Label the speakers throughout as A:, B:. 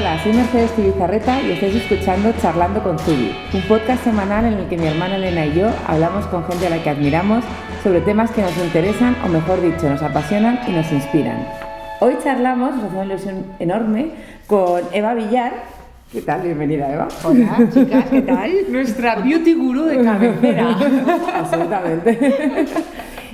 A: Hola, soy Mercedes Tibizarreta y estáis escuchando Charlando con Zubi, un podcast semanal en el que mi hermana Elena y yo hablamos con gente a la que admiramos sobre temas que nos interesan o mejor dicho, nos apasionan y nos inspiran. Hoy charlamos, nos hace una ilusión enorme, con Eva Villar. ¿Qué tal? Bienvenida, Eva.
B: Hola, chicas, ¿qué tal?
C: Nuestra beauty guru de cabecera.
A: Absolutamente.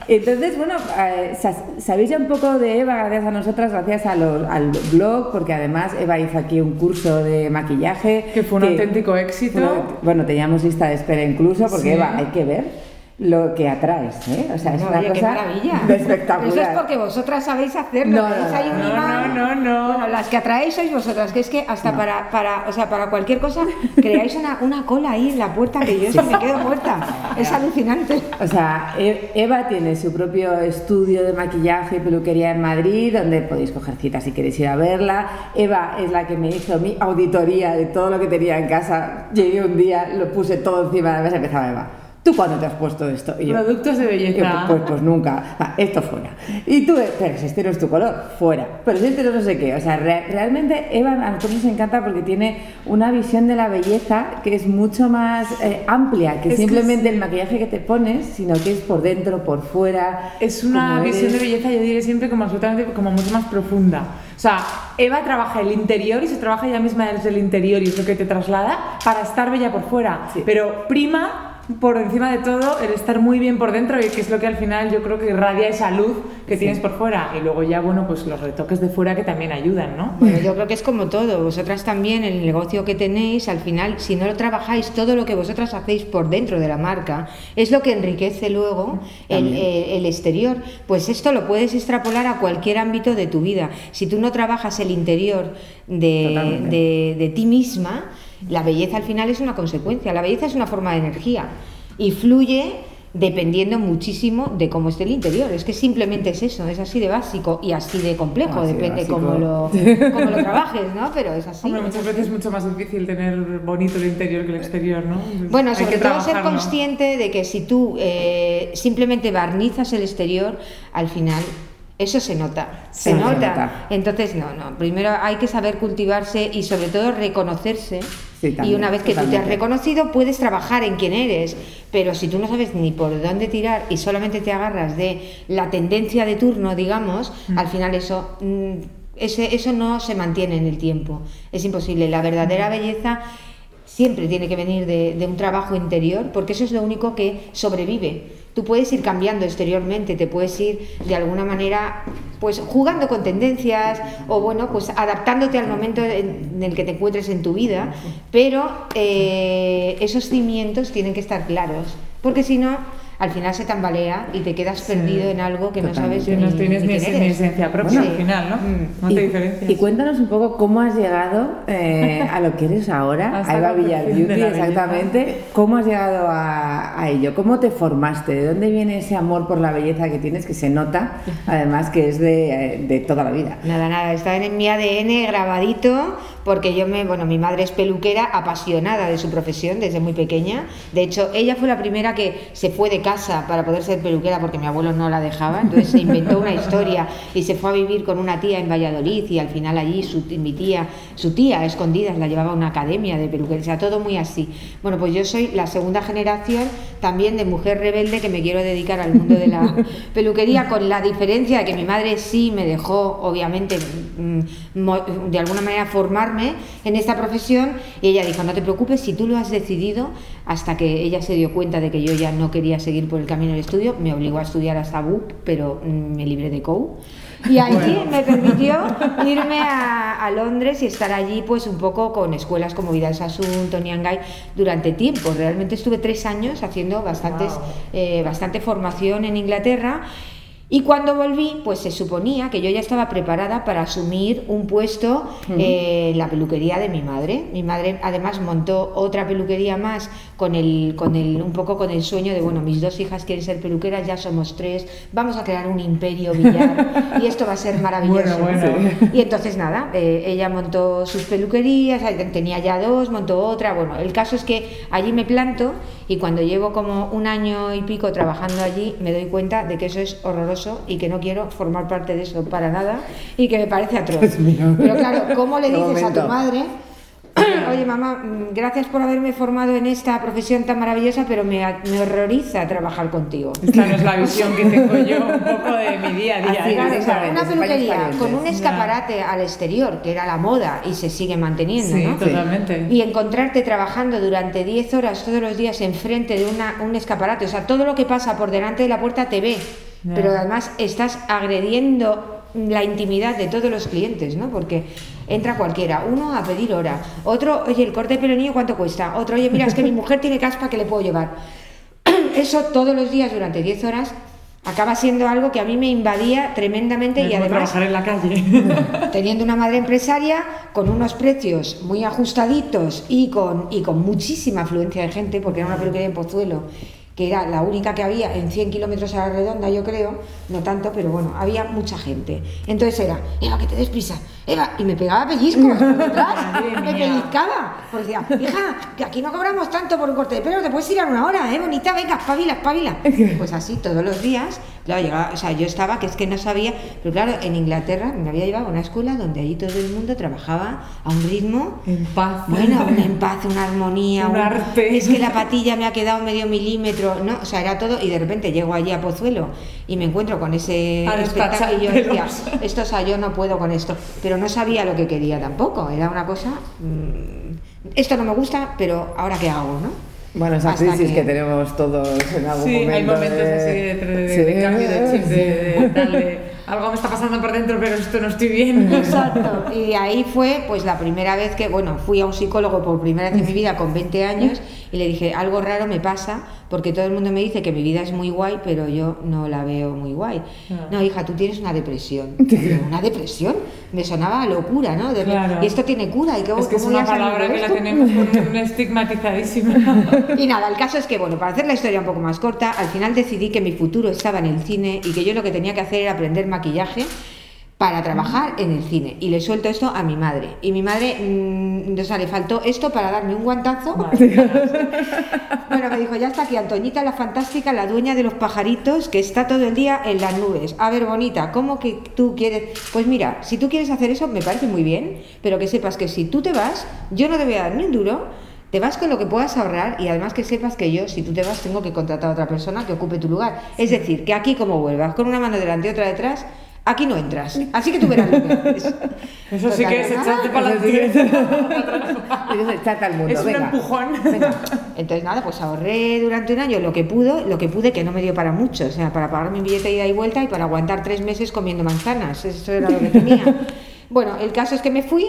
A: Entonces, bueno, eh, sabéis ya un poco de Eva gracias a nosotras, gracias a al blog, porque además Eva hizo aquí un curso de maquillaje.
C: Que fue un auténtico éxito.
A: bueno, teníamos lista de espera incluso, porque Eva, hay que ver lo que atraes, ¿eh?
B: O sea, es una cosa maravilla.
A: espectacular.
B: Eso es porque vosotras sabéis hacerlo.
A: No, no,
C: no, no,
B: Bueno, las que atraéis sois vosotras, que es que hasta para, para, o sea, para cualquier cosa creáis una, una cola ahí en la puerta que yo sí. me quedo muerta. Es alucinante.
A: O sea, e, Eva tiene su propio estudio de maquillaje y peluquería en Madrid, donde podéis coger citas si queréis ir a verla. Eva es la que me hizo mi auditoría de todo lo que tenía en casa. Llegué un día, lo puse todo encima de la mesa y empezaba Eva ¿Tú cuándo te has puesto esto?
C: Productos de belleza.
A: pues, pues, nunca. esto fuera. Y tú, pero si este no es tu color, fuera. Pero si este no sé qué. O sea, realmente Eva a nosotros nos encanta porque tiene una visión de la belleza que es mucho más eh, amplia que simplemente el maquillaje que te pones, sino que es por dentro, por fuera.
C: Es una visión de belleza, yo diré siempre, como absolutamente como mucho más profunda. O sea, Eva trabaja el interior y se trabaja ella misma desde el interior y es lo que te traslada para estar bella por fuera. Pero prima por encima de todo el estar muy bien por dentro y que es lo que al final yo creo que irradia esa luz que tienes por fuera. Y luego ya bueno pues los retoques de fuera que también ayudan ¿no?
B: Bueno, yo creo que es como todo. Vosotras también el negocio que tenéis al final si no lo trabajáis todo lo que vosotras hacéis por dentro de la marca es lo que enriquece luego el, eh, el, exterior. Pues esto lo puedes extrapolar a cualquier ámbito de tu vida. Si tú no trabajas el interior de, de, de ti misma la belleza al final es una consecuencia, la belleza es una forma de energía y fluye dependiendo muchísimo de cómo esté el interior. Es que simplemente es eso, es así de básico y así de complejo, depende cómo lo, cómo lo trabajes, ¿no? Pero es así.
C: muchas veces es mucho más difícil tener bonito el interior que el exterior, ¿no?
B: bueno, sobre todo ser consciente de que si tú eh, simplemente barnizas el exterior, al final eso se nota, se, nota. Entonces, no, no, primero hay que saber cultivarse y sobre todo reconocerse. y una vez que tú te has reconocido, puedes trabajar en quién eres. Pero si tú no sabes ni por dónde tirar y solamente te agarras de la tendencia de turno, digamos, mm. al final eso, mm, ese, eso no se mantiene en el tiempo. Es imposible. La verdadera mm. belleza siempre tiene que venir de, un trabajo interior, porque eso es lo único que sobrevive. Tú puedes ir cambiando exteriormente, te puedes ir de alguna manera pues jugando con tendencias o bueno, pues adaptándote al momento en, el que te encuentres en tu vida, pero eh, esos cimientos tienen que estar claros, porque si no al final se tambalea y te quedas perdido en algo que no sabes
C: ni, no tienes ni, esencia propia al final, ¿no? Mm. No te diferencias.
A: Y cuéntanos un poco cómo has llegado eh, a lo que eres ahora, a Eva Villar Beauty, exactamente. ¿Cómo has llegado a, ello? ¿Cómo te formaste? ¿De dónde viene ese amor por la belleza que tienes, que se nota, además que es de, eh, de toda la vida?
B: Nada, nada, está en mi ADN grabadito, porque yo me, bueno, mi madre es peluquera, apasionada de su profesión desde muy pequeña. De hecho, ella fue la primera que se fue de casa para poder ser peluquera porque mi abuelo no la dejaba, entonces se inventó una historia y se fue a vivir con una tía en Valladolid y al final allí su, mi tía, su tía escondidas la llevaba a una academia de peluquería, o sea, todo muy así. Bueno, pues yo soy la segunda generación también de mujer rebelde que me quiero dedicar al mundo de la peluquería con la diferencia de que mi madre sí me dejó, obviamente, mm, de alguna manera formarme en esta profesión y ella dijo, no te preocupes, si tú lo has decidido, hasta que ella se dio cuenta de que yo ya no quería seguir por el camino del estudio, me obligó a estudiar hasta BUP, pero mm, me libré de COU. Y allí me permitió irme a, Londres y estar allí pues un poco con escuelas como Vidal Sassoon, Tony Angay, durante tiempo. Realmente estuve tres años haciendo bastantes, eh, bastante formación en Inglaterra y cuando volví, pues se suponía que yo ya estaba preparada para asumir un puesto en la peluquería de mi madre. Mi madre además montó otra peluquería más con el, con el, un poco con el sueño de, bueno, mis dos hijas quieren ser peluqueras, ya somos tres, vamos a crear un imperio billar y esto va a ser maravilloso. Y entonces nada, eh, ella montó sus peluquerías, tenía ya dos, montó otra. Bueno, el caso es que allí me planto y cuando llevo como un año y pico trabajando allí me doy cuenta de que eso es horroroso horroroso y que no quiero formar parte de eso para nada y que me parece atroz. Pero claro, ¿cómo le dices a tu madre? Oye, mamá, mm, gracias por haberme formado en esta profesión tan maravillosa, pero me, me horroriza trabajar contigo.
C: Esta no es la visión que tengo yo un poco de mi día a día.
A: Así.
B: Claro,
A: sí,
B: o sea,
A: saben,
B: una peluquería con un escaparate al exterior, que era la moda y se sigue manteniendo,
C: Sí,
B: ¿no?
C: totalmente.
B: Y encontrarte trabajando durante 10 horas todos los días enfrente de una, un escaparate, o sea, todo lo que pasa por delante de la puerta te ve, pero además estás agrediendo la intimidad de todos los clientes, ¿no? Porque entra cualquiera, uno a pedir hora, otro, oye, el corte de pelo niño, ¿cuánto cuesta? Otro, oye, mira, es que mi mujer tiene caspa que le puedo llevar. Eso todos los días durante 10 horas acaba siendo algo que a mí me invadía tremendamente
C: Es
B: y además
C: trabajar en la calle.
B: teniendo una madre empresaria con unos precios muy ajustaditos y con, y con muchísima afluencia de gente, porque era una peluquería en Pozuelo, que era la única que había en 100 kilómetros a la redonda, yo creo, no tanto, pero bueno, había mucha gente. Entonces era, Eva, que te des prisa, Eva, y me pegaba pellizcos por detrás,
C: Madre
B: me pellizcaba, porque decía, hija, que aquí no cobramos tanto por un corte de pelo, te puedes tirar una hora, ¿eh, bonita? Venga, espabila, espabila. Pues así, todos los días, claro, llegaba, o sea, yo estaba, que es que no sabía, pero claro, en Inglaterra me había llevado a una escuela donde allí todo el mundo trabajaba a un ritmo
C: En paz.
B: bueno, un empaz, una armonía,
C: Un arte.
B: Es que la patilla me ha quedado medio milímetro, ¿no? O sea, era todo. Y de repente llego allí a Pozuelo y me encuentro con ese
C: A
B: espectáculo y yo decía, esto, o sea, yo no puedo con esto. Pero no sabía lo que quería tampoco. Era una cosa. mm, esto no me gusta, pero ahora qué hago, ¿no?
A: Bueno, esa
B: Hasta
A: crisis
B: que-
A: que... tenemos todos en algún
C: Sí,
A: momento.
C: hay momentos
A: de-
C: así de, de- de-
A: Sí,
C: de cambio de chip, de, de
A: sí.
C: tal, de algo me está pasando por dentro, pero esto no estoy bien.
B: Exacto. Y ahí fue pues la primera vez que, bueno, fui a un psicólogo por primera vez en mi vida con 20 años y le dije, algo raro me pasa porque todo el mundo me dice que mi vida es muy guay, pero yo no la veo muy guay.
C: Claro.
B: No, hija, tú tienes una depresión. ¿Una depresión? Me sonaba a locura, ¿no? De-
C: Claro.
B: Y esto tiene cura. ¿Y cómo,
C: Es que es una palabra que la tenemos estigmatizadísima.
B: Y nada, el caso es que, bueno, para hacer la historia un poco más corta, al final decidí que mi futuro estaba en el cine y que yo lo que tenía que hacer era aprender maquillaje para trabajar en el cine. Y le suelto esto a mi madre. Y mi madre, mm, o sea, le faltó esto para darme un guantazo. Bueno, me dijo, ya está aquí Antoñita la fantástica, la dueña de los pajaritos, que está todo el día en las nubes. A ver, bonita, ¿cómo que tú quieres? Pues mira, si tú quieres hacer eso, me parece muy bien, pero que sepas que si tú te vas, yo no te voy a dar ni un duro, te vas con lo que puedas ahorrar y además que sepas que yo, si tú te vas, tengo que contratar a otra persona que ocupe tu lugar. Es decir, que aquí como vuelvas, con una mano delante y otra detrás, aquí no entras. Así que tú verás lo que haces.
C: Eso sí que es echarte para adelante.
A: Mundo,
C: Es un
A: venga.
C: empujón.
A: Venga.
B: Entonces nada, pues ahorré durante un año lo que pudo, lo que pude, que no me dio para mucho, o sea, para pagar mi billete de ida y vuelta y para aguantar tres meses comiendo manzanas, eso era lo que tenía. Bueno, el caso es que me fui,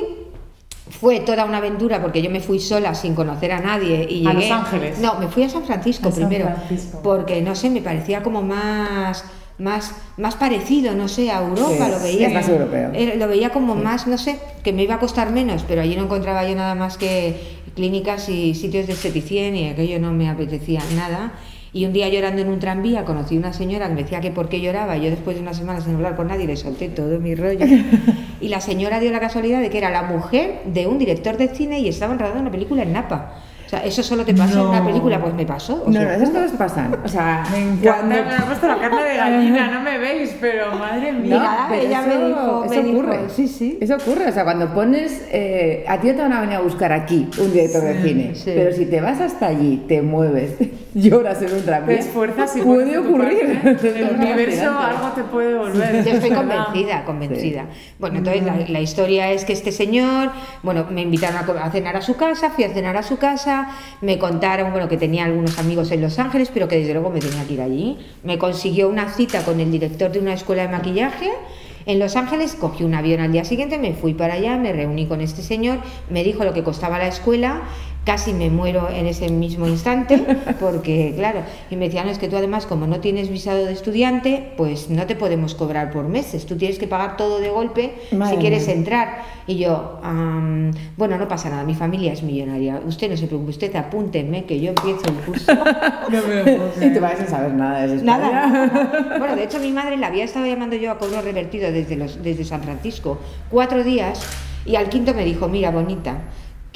B: fue toda una aventura porque yo me fui sola sin conocer a nadie y
C: ¿A
B: llegué.
C: Los Ángeles?
B: No, me fui a San Francisco
C: A San
B: primero,
C: Francisco.
B: porque no sé, me parecía como más más más parecido, no sé, a Europa,
A: Sí,
B: lo
A: sí,
B: veía
A: es más europeo.
B: lo veía como más, no sé, que me iba a costar menos, pero allí no encontraba yo nada más que clínicas y sitios de esteticien y aquello no me apetecía nada. Y un día llorando en un tranvía conocí una señora que me decía que por qué lloraba. Yo después de una semana sin hablar con nadie le solté todo mi rollo. Y la señora dio la casualidad de que era la mujer de un director de cine y estaban rodando una película en Napa. O sea, eso solo te pasa en una película, pues me pasó. os
A: No, esas cosas pasan. O sea,
C: Me encanta,
A: cuando-
C: me ha puesto la carne de gallina, no me veis, pero madre mía.
A: pero
B: ella me dijo- me
A: eso
B: dijo,
A: ocurre.
B: sí, sí.
A: Eso ocurre. O sea, cuando pones. eh, a ti no te van a venir a buscar aquí un director de cine.
B: sí.
A: Pero si te vas hasta allí, te mueves, lloras en un
C: Te
A: tranvía.
C: esfuerzas y
A: puede ocurrir.
C: parte,
A: Es
C: El universo algo te puede volver.
B: Yo estoy convencida, convencida. Bueno, entonces la, la historia es que este señor, bueno, me invitaron a cenar a su casa, fui a cenar a su casa, me contaron, bueno, que tenía algunos amigos en Los Ángeles, pero que desde luego me tenía que ir allí. Me consiguió una cita con el director de una escuela de maquillaje. En Los Ángeles cogí un avión al día siguiente, me fui para allá, me reuní con este señor, me dijo lo que costaba la escuela, casi me muero en ese mismo instante, porque claro, y me decían, "No, es que tú además como no tienes visado de estudiante, pues no te podemos cobrar por meses, tú tienes que pagar todo de golpe
A: Madre
B: si quieres entrar. Y yo, "Am, bueno, no pasa nada, mi familia es millonaria, usted no se preocupe, usted apúntenme que yo empiezo el curso.
C: No me
A: Y te vas a saber nada de eso.
B: Nada, nada. Bueno, de hecho mi madre la había estado llamando yo a cobro revertido desde, los, desde San Francisco cuatro días y al quinto me dijo, mira bonita,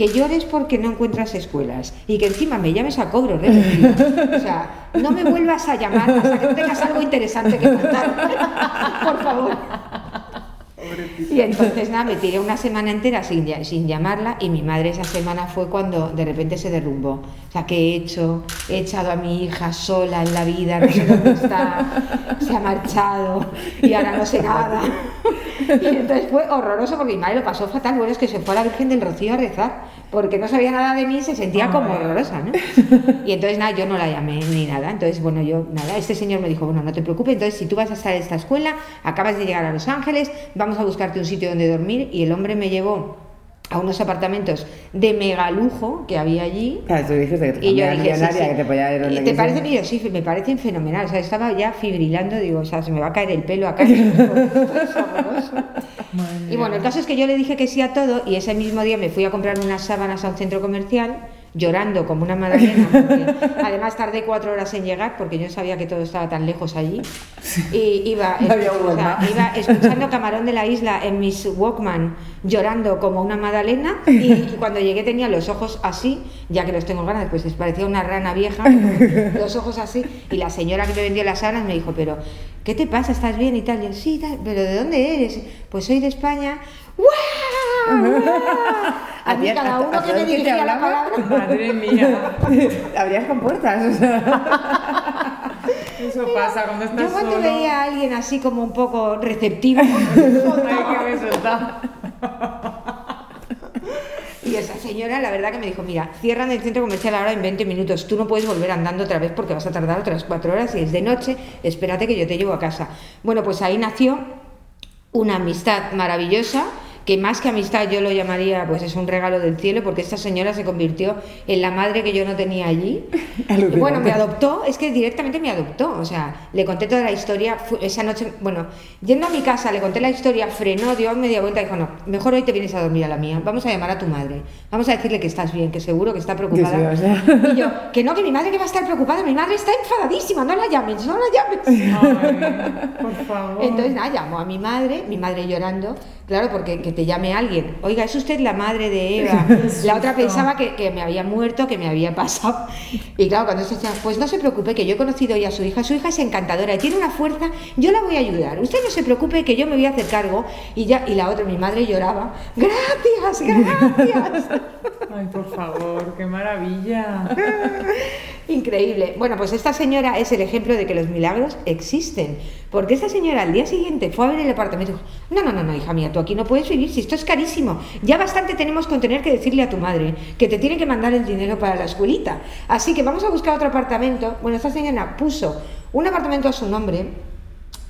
B: que llores porque no encuentras escuelas y que encima me llames a cobro repetido. O sea, no me vuelvas a llamar hasta que no tengas algo interesante que contar. Por favor. Y entonces nada, me tiré una semana entera sin, sin llamarla y mi madre esa semana fue cuando de repente se derrumbó. O sea, ¿qué he hecho? He echado a mi hija sola en la vida, no sé dónde está, se ha marchado y ahora no sé nada. Y entonces fue horroroso porque mi madre lo pasó fatal. Bueno, es que se fue a la Virgen del Rocío a rezar porque no sabía nada de mí y se sentía como
C: Ay.
B: horrorosa, ¿no? Y entonces nada, yo no la llamé ni nada. Entonces, bueno, yo nada, este señor me dijo, bueno, no te preocupes, entonces si tú vas a estar en esta escuela, acabas de llegar a Los Ángeles, vamos a buscarte un sitio donde dormir y el hombre me llevó a unos apartamentos de mega lujo que había allí.
A: Claro, tú dijiste que tu
B: Y yo dije, sí, sí.
A: que te podía ir donde
B: ¿Y ¿Te parece mío? Sí, me parece fenomenal. O sea, estaba ya fibrilando, digo, o sea, se me va a caer el pelo acá. Y bueno, el caso es que yo le dije que sí a todo y ese mismo día me fui a comprar unas sábanas a un centro comercial llorando como una madalena porque además tardé cuatro horas en llegar porque yo sabía que todo estaba tan lejos allí y iba,
A: No
B: o sea, iba escuchando Camarón de la Isla en mis Walkman llorando como una madalena y, y cuando llegué tenía los ojos así ya que los tengo ganas pues les parecía una rana vieja los ojos así y la señora que me vendió las sábanas me dijo pero ¿qué te pasa? ¿estás bien y tal? Y yo, sí, tal, pero ¿de dónde eres? Pues soy de España A mí
A: ¿A ti-
B: cada uno
A: a
B: que me
A: que
B: dirigía la palabra
C: Madre mía.
A: Abrías con puertas, o sea.
C: Eso pasa cuando estás
B: Yo cuando
C: solo.
B: veía a alguien así como un poco receptivo,
C: Ay, qué beso está.
B: y esa señora la verdad que me dijo, mira, cierran el centro comercial ahora en 20 minutos, tú no puedes volver andando otra vez porque vas a tardar otras cuatro horas y es de noche, espérate que yo te llevo a casa. Bueno, pues ahí nació una amistad maravillosa que más que amistad yo lo llamaría pues es un regalo del cielo porque esta señora se convirtió en la madre que yo no tenía allí. Y bueno me adoptó es que directamente me adoptó o sea le conté toda la historia esa noche bueno yendo a mi casa le conté la historia frenó dio media vuelta y dijo no mejor hoy te vienes a dormir a la mía vamos a llamar a tu madre vamos a decirle que estás bien que seguro que está preocupada y yo que no que mi madre que va a estar preocupada mi madre está enfadadísima no la llames no la llames
C: Ay, por favor.
B: entonces nada, llamó a mi madre, mi madre llorando, claro, porque que te llame alguien. Oiga, ¿es usted la madre de Eva? La otra pensaba que, que me había muerto, que me había pasado. Y claro, cuando se decía, pues no se preocupe, que yo he conocido ya a su hija, su hija es encantadora y tiene una fuerza, yo la voy a ayudar. Usted no se preocupe, que yo me voy a hacer cargo. Y ya, y la otra, mi madre lloraba, gracias, gracias.
C: Ay, por favor, qué maravilla.
B: Increíble. Bueno, pues esta señora es el ejemplo de que los milagros existen. Porque esta señora al día siguiente fue a ver el apartamento y dijo, no, no, no, no, hija mía, tú aquí no puedes vivir, si esto es carísimo. Ya bastante tenemos con tener que decirle a tu madre que te tiene que mandar el dinero para la escuelita. Así que vamos a buscar otro apartamento. Bueno, esta señora puso un apartamento a su nombre,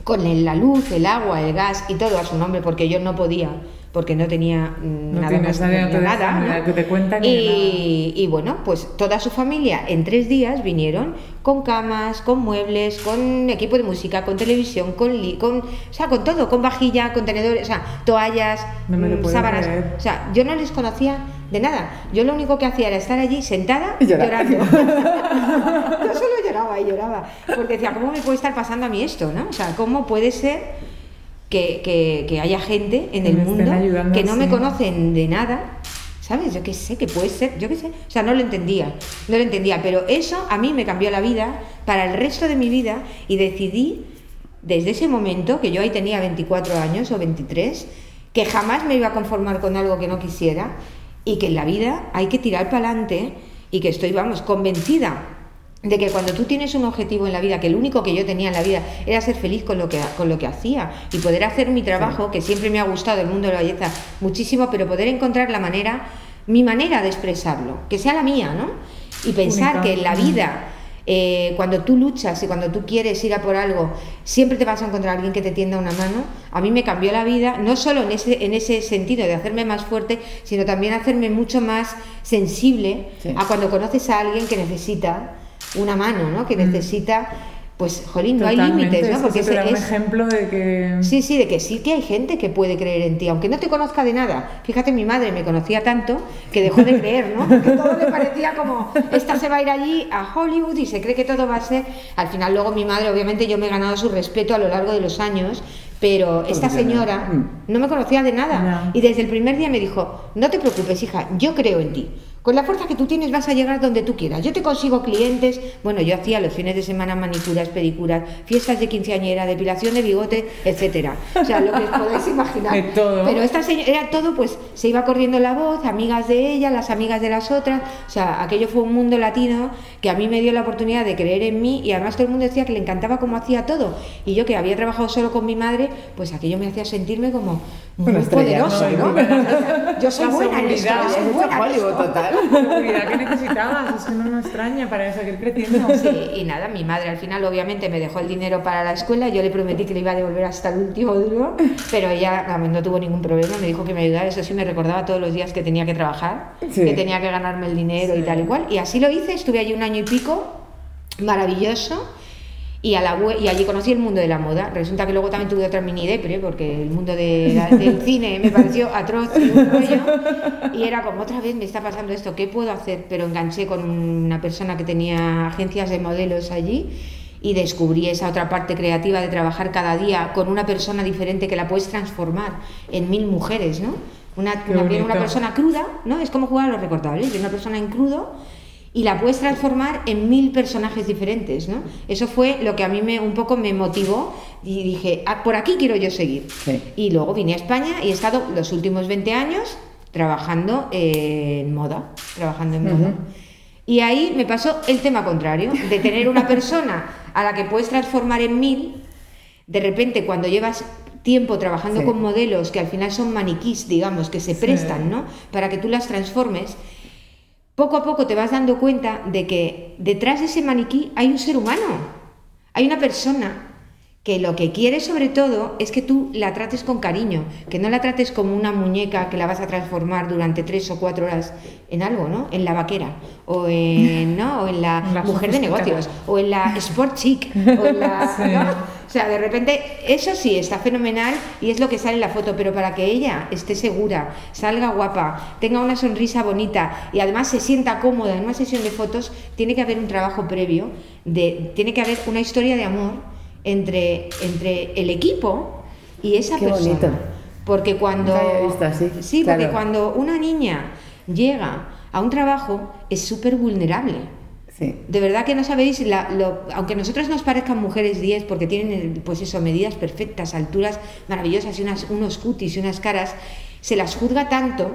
B: con la luz, el agua, el gas y todo a su nombre, porque yo no podía, porque no tenía
C: No
B: nada más, nada.
C: la que te cuentan
B: y, y bueno, pues toda su familia en tres días vinieron con camas, con muebles, con equipo de música, con televisión, con, li- con o sea, con todo, con vajilla, contenedores, o sea, toallas,
C: No me lo
B: mm, sábanas.
C: creer.
B: O sea, yo no les conocía de nada. Yo lo único que hacía era estar allí sentada
A: Y llorar.
B: llorando. yo solo lloraba y lloraba. Porque decía, ¿cómo me puede estar pasando a mí esto? ¿no? O sea, ¿cómo puede ser que, que- que haya gente en el mundo que no me conocen de nada? ¿Sabes? Yo qué sé, que puede ser, yo qué sé. O sea, no lo entendía, no lo entendía. Pero eso a mí me cambió la vida para el resto de mi vida y decidí desde ese momento, que yo ahí tenía 24 años o 23, que jamás me iba a conformar con algo que no quisiera y que en la vida hay que tirar para adelante y que estoy, vamos, convencida de que cuando tú tienes un objetivo en la vida, que el único que yo tenía en la vida era ser feliz con lo que, con lo que hacía y poder hacer mi trabajo, que siempre me ha gustado el mundo de la belleza muchísimo, pero poder encontrar la manera, mi manera de expresarlo, que sea la mía, ¿no? Y pensar
C: Única.
B: que en la vida eh, cuando tú luchas y cuando tú quieres ir a por algo, siempre te vas a encontrar alguien que te tienda una mano. A mí me cambió la vida, no solo en ese, en ese sentido de hacerme más fuerte, sino también hacerme mucho más sensible
A: Sí.
B: a cuando conoces a alguien que necesita una mano, ¿no? Que necesita, pues, jolín, no hay límites,
C: es
B: ¿no?
C: que
B: Porque
C: da un
B: es-
C: ejemplo de que...
B: Sí, sí, de que sí que hay gente que puede creer en ti, aunque no te conozca de nada. Fíjate, mi madre me conocía tanto que dejó de creer, ¿no? Porque todo le parecía como, esta se va a ir allí a Hollywood y se cree que todo va a ser. Al final, luego mi madre, obviamente, yo me he ganado su respeto a lo largo de los años, Pero esta señora
A: Mm.
B: no me conocía de nada. Y desde el primer día me dijo, no te preocupes, hija, yo creo en ti. Con la fuerza que tú tienes vas a llegar donde tú quieras. Yo te consigo clientes. Bueno, yo hacía los fines de semana manicuras, pedicuras, fiestas de quinceañera, depilación de bigote, etcétera. O sea, lo que os podéis imaginar.
C: De todo.
B: Pero esta señora, era todo, pues se iba corriendo la voz, amigas de ella, las amigas de las otras. O sea, aquello fue un mundo latino que a mí me dio la oportunidad de creer en mí y además todo el mundo decía que le encantaba cómo hacía todo. Y yo que había trabajado solo con mi madre, pues aquello me hacía sentirme como muy poderoso,
C: ¿no?
B: ¿no? Yo soy buena en esto, yo soy buena en esto.
A: total.
C: La seguridad que necesitabas, es que no me extraña para seguir creciendo.
B: Sí, y nada, mi madre al final obviamente me dejó el dinero para la escuela, yo le prometí que le iba a devolver hasta el último duro, pero ella no tuvo ningún problema, me dijo que me ayudara, eso sí me recordaba todos los días que tenía que trabajar,
A: Sí.
B: que tenía que ganarme el dinero y
C: Sí.
B: tal y cual, y así lo hice, estuve allí un año y pico, maravilloso, y, a la, web- y allí conocí el mundo de la moda. Resulta que luego también tuve otra mini depre, porque el mundo de la- del cine me pareció atroz y un rollo. Y era como, otra vez me está pasando esto, ¿qué puedo hacer? Pero enganché con una persona que tenía agencias de modelos allí y descubrí esa otra parte creativa de trabajar cada día con una persona diferente que la puedes transformar en mil mujeres, ¿no? Una, una, una persona cruda, ¿no? Es como jugar a los recortables, de una persona en crudo y la puedes transformar en mil personajes diferentes, ¿no? Eso fue lo que a mí me, un poco me motivó y dije, "Ah, por aquí quiero yo seguir.
A: Sí.
B: Y luego vine a España y he estado los últimos 20 años trabajando en moda, trabajando en moda. Y ahí me pasó el tema contrario, de tener una persona a la que puedes transformar en mil, de repente cuando llevas tiempo trabajando
A: Sí.
B: con modelos que al final son maniquís, digamos, que se
C: Sí.
B: prestan, ¿no? Para que tú las transformes, poco a poco te vas dando cuenta de que detrás de ese maniquí hay un ser humano, hay una persona que lo que quiere sobre todo es que tú la trates con cariño, que no la trates como una muñeca que la vas a transformar durante tres o cuatro horas en algo, ¿no? En la vaquera, o en, ¿no? o en la,
C: La
B: mujer de negocios, o en la sport chic, o en la... ¿no? O sea, de repente, eso sí, está fenomenal y es lo que sale en la foto, pero para que ella esté segura, salga guapa, tenga una sonrisa bonita y además se sienta cómoda en una sesión de fotos, tiene que haber un trabajo previo, de, tiene que haber una historia de amor entre, entre el equipo y esa
A: Qué
B: persona.
A: bonito.
B: Porque cuando... Sí, porque cuando una niña llega a un trabajo es súper vulnerable.
A: Sí.
B: De verdad que no sabéis, la- lo- aunque nosotros nos parezcan mujeres 10 porque tienen, pues eso, medidas perfectas, alturas maravillosas y unas, unos cutis y unas caras, se las juzga tanto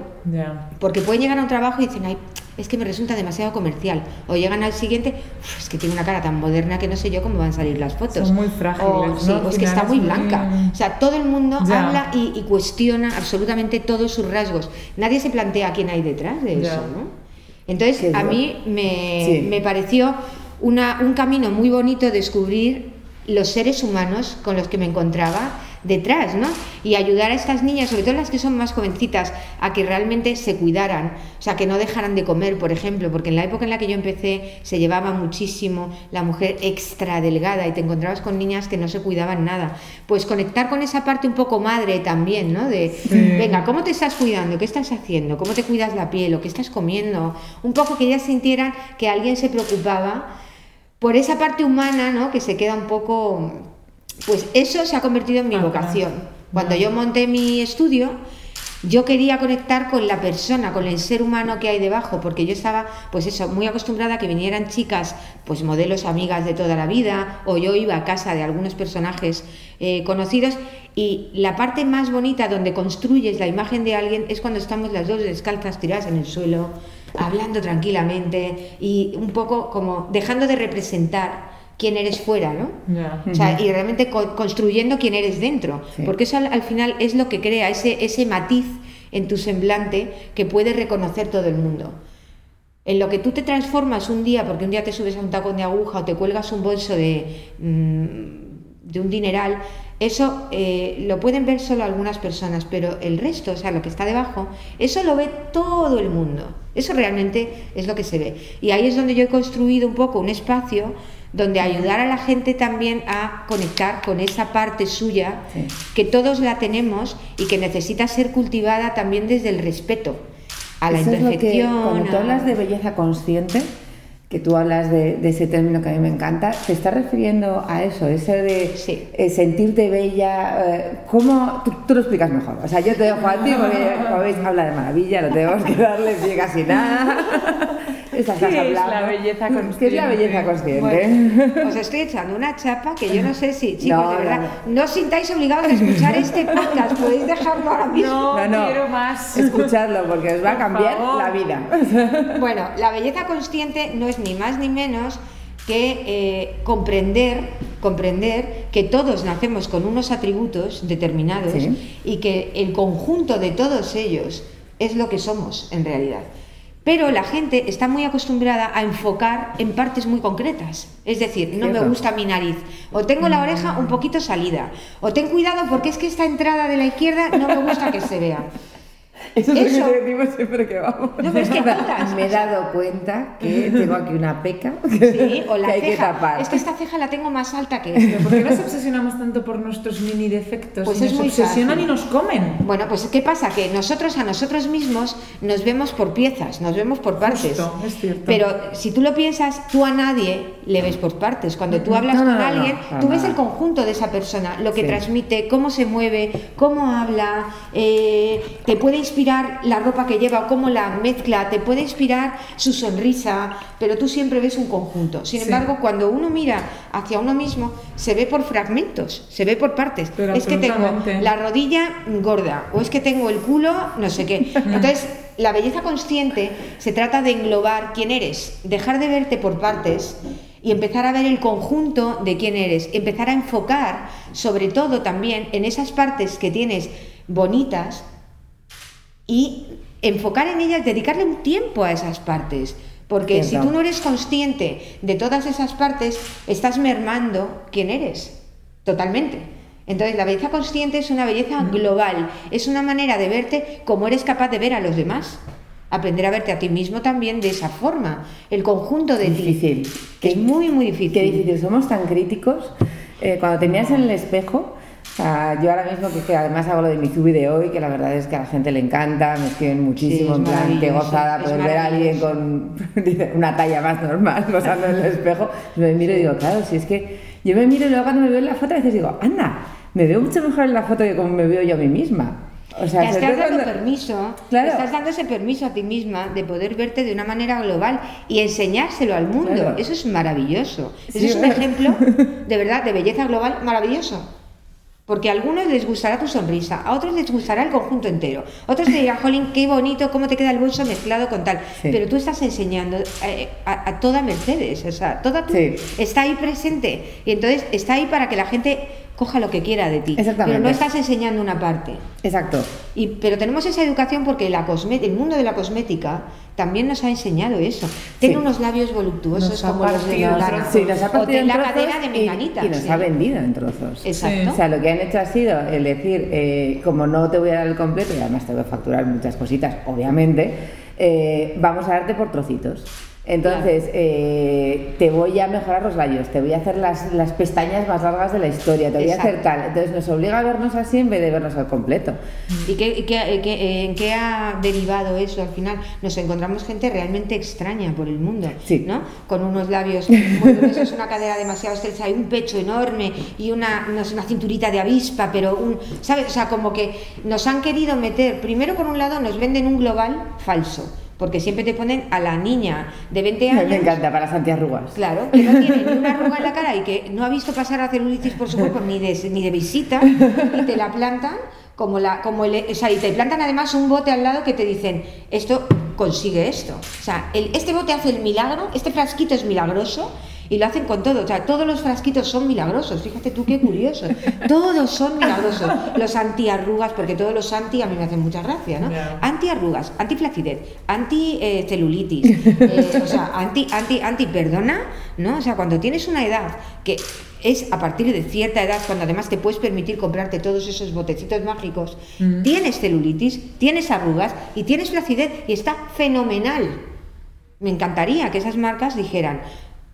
B: porque pueden llegar a un trabajo y dicen, ay, es que me resulta demasiado comercial. O llegan al siguiente, "Uf, es que tiene una cara tan moderna que no sé yo cómo van a salir las fotos.
C: Son muy frágiles,
B: O,
C: ¿no?
B: sí,
C: Al
B: o es que está
C: es
B: muy
C: muy-
B: blanca. O sea, todo el mundo habla y, y cuestiona absolutamente todos sus rasgos. Nadie se plantea quién hay detrás de eso, ¿no? Entonces, a mí me,
A: Sí.
B: me pareció una, un camino muy bonito descubrir los seres humanos con los que me encontraba detrás, ¿no? Y ayudar a estas niñas, sobre todo las que son más jovencitas, a que realmente se cuidaran, o sea, que no dejaran de comer, por ejemplo, porque en la época en la que yo empecé se llevaba muchísimo la mujer extra delgada y te encontrabas con niñas que no se cuidaban nada. Pues conectar con esa parte un poco madre también, ¿no? De, venga, ¿cómo te estás cuidando? ¿Qué estás haciendo? ¿Cómo te cuidas la piel? ¿O qué estás comiendo? Un poco que ellas sintieran que alguien se preocupaba por esa parte humana, ¿no? Que se queda un poco... Pues eso se ha convertido en mi
C: Ah,
B: vocación.
C: claro.
B: Cuando yo monté mi estudio, yo quería conectar con la persona, con el ser humano que hay debajo, porque yo estaba, pues eso, muy acostumbrada a que vinieran chicas, pues modelos amigas de toda la vida, o yo iba a casa de algunos personajes eh, conocidos, y la parte más bonita donde construyes la imagen de alguien es cuando estamos las dos descalzas tiradas en el suelo, hablando tranquilamente y un poco como dejando de representar quién eres fuera, ¿no?
C: Ya.
B: O sea, y realmente co- construyendo quién eres dentro.
A: Sí.
B: Porque eso al, al final es lo que crea ese, ese matiz en tu semblante que puede reconocer todo el mundo. En lo que tú te transformas un día, porque un día te subes a un tacón de aguja o te cuelgas un bolso de, mm, de un dineral, eso eh, lo pueden ver solo algunas personas, pero el resto, o sea, lo que está debajo, eso lo ve todo el mundo. Eso realmente es lo que se ve. Y ahí es donde yo he construido un poco un espacio donde ayudar a la gente también a conectar con esa parte suya
A: Sí.
B: que todos la tenemos y que necesita ser cultivada también desde el respeto a la
A: Eso es lo que,
B: imperfección.
A: cuando tú hablas de belleza consciente, que tú hablas de, de ese término que a mí me encanta, ¿te estás refiriendo a eso? Ese de
B: Sí.
A: eh, sentirte bella. eh, ¿Cómo? Tú, tú lo explicas mejor. O sea, yo te dejo a ti porque, como veis, habla de maravilla, no tenemos que darle pie casi nada.
C: ¿Qué es la belleza
A: ¿Qué es la belleza
C: consciente?
A: consciente?
B: Bueno, os estoy echando una chapa que yo no sé si, chicos,
A: No,
B: de verdad,
A: no,
B: no, os sintáis obligados a escuchar este podcast, podéis dejarlo ahora mismo.
C: No,
A: No, no.
C: quiero más.
A: Escuchadlo porque os va a cambiar la vida.
B: Bueno, la belleza consciente no es ni más ni menos que eh, comprender, comprender que todos nacemos con unos atributos determinados
A: Sí.
B: y que el conjunto de todos ellos es lo que somos en realidad. Pero la gente está muy acostumbrada a enfocar en partes muy concretas. Es decir, no me gusta mi nariz, o tengo la oreja un poquito salida, o ten cuidado porque es que esta entrada de la izquierda no me gusta que se vea.
A: Eso es
B: Eso.
A: lo que decimos siempre que vamos.
B: No, pero es que
A: Me he dado cuenta que tengo aquí una peca
B: Sí, o la
A: que hay que
B: ceja.
A: tapar.
B: Es que esta ceja la tengo más alta que esta.
C: ¿Por qué nos obsesionamos tanto por nuestros mini defectos?
B: Pues
C: Y
B: es
C: nos
B: muy
C: obsesionan
B: fácil.
C: y nos comen.
B: Bueno, pues ¿qué pasa? Que nosotros a nosotros mismos nos vemos por piezas, nos vemos por partes.
C: Justo, es cierto.
B: Pero si tú lo piensas, tú a nadie le ves por partes. Cuando tú hablas
A: No, no,
B: con
A: no, no,
B: alguien, tú ves el conjunto de esa persona, lo que
A: Sí.
B: transmite, cómo se mueve, cómo habla, eh, te puede inspirar la ropa que lleva o cómo la mezcla, te puede inspirar su sonrisa, pero tú siempre ves un conjunto. Sin
C: Sí.
B: embargo, cuando uno mira hacia uno mismo, se ve por fragmentos, se ve por partes.
C: Pero
B: es que tengo la rodilla gorda o es que tengo el culo no sé qué. Entonces, la belleza consciente se trata de englobar quién eres, dejar de verte por partes y empezar a ver el conjunto de quién eres, empezar a enfocar sobre todo también en esas partes que tienes bonitas y enfocar en ellas, dedicarle un tiempo a esas partes. Porque si tú no eres consciente de todas esas partes, estás mermando quién eres, totalmente. Entonces, la belleza consciente es una belleza global, es una manera de verte como eres capaz de ver a los demás. Aprender a verte a ti mismo también de esa forma, el conjunto de
A: Difícil.
B: ti. Que es muy, muy difícil.
A: Qué difícil, somos tan críticos. Eh, cuando te miras en el espejo, o sea, yo ahora mismo que, que además hago lo de mi zubi de hoy, que la verdad es que a la gente le encanta, me escriben muchísimo,
B: es
A: en plan, qué gozada poder ver a alguien con una talla más normal posando en el espejo. Me miro y digo, claro, si es que yo me miro y luego cuando me veo en la foto a veces digo, anda, me veo mucho mejor en la foto que como me veo yo a mí misma. O sea, sobre
B: estás dando
A: cuando-
B: permiso,
A: Claro.
B: estás dando ese permiso a ti misma de poder verte de una manera global y enseñárselo al mundo.
A: Claro.
B: Eso es maravilloso. Eso es un ejemplo de verdad de belleza global maravilloso. Porque a algunos les gustará tu sonrisa, a otros les gustará el conjunto entero. Otros te dirán, Jolín, qué bonito, cómo te queda el bolso mezclado con tal.
A: Sí.
B: Pero tú estás enseñando eh, a, a toda Mercedes, o sea, toda
A: Sí.
B: está ahí presente. Y entonces está ahí para que la gente coja lo que quiera de ti.
A: Exactamente.
B: Pero no estás enseñando una parte.
A: Exacto.
B: Y, pero tenemos esa educación porque la cosme- el mundo de la cosmética también nos ha enseñado eso. Tiene
A: Sí.
B: unos labios voluptuosos
C: Nos
B: como los de.
A: Sí, nos ha
B: o
A: partido
B: ten
A: en
B: la cadera de
A: y-
B: menganita.
A: y, nos
B: sí.
A: ha vendido en trozos.
B: Exacto.
A: O sea, lo que han hecho ha sido el decir, eh, como no te voy a dar el completo y además te voy a facturar muchas cositas, obviamente, eh, vamos a darte por trocitos. Entonces, eh, te voy a mejorar los labios, te voy a hacer las, las pestañas más largas de la historia, te voy a hacer tal. Entonces, nos obliga a vernos así en vez de vernos al completo.
B: ¿Y qué, qué- qué- en qué ha derivado eso al final? Nos encontramos gente realmente extraña por el mundo,
A: Sí.
B: ¿no? Con unos labios muy gruesos, una cadera demasiado estrecha y un pecho enorme y una, no sé, una cinturita de avispa, pero un, ¿sabes? O sea, como que nos han querido meter, primero por un lado nos venden un global falso, porque siempre te ponen a la niña de 20 años
A: Me encanta para las antiarrugas.
B: Claro, que no tiene ni una arruga en la cara y que no ha visto pasar a celulitis por su cuerpo ni de, ni de visita y te la plantan como la como el, o sea, y te plantan además un bote al lado que te dicen esto consigue esto o sea el- este bote hace el milagro este frasquito es milagroso y lo hacen con todo, o sea, todos los frasquitos son milagrosos, fíjate tú qué curioso, todos son milagrosos, los antiarrugas, porque todos los anti a mí me hacen mucha gracia, ¿no?
C: Ya.
B: Antiarrugas, antiflacidez, anti-celulitis, eh, o sea, anti, anti, anti, perdona, ¿no? O sea, cuando tienes una edad que es a partir de cierta edad, cuando además te puedes permitir comprarte todos esos botecitos mágicos,
C: Mm.
B: tienes celulitis, tienes arrugas y tienes flacidez y está fenomenal. Me encantaría que esas marcas dijeran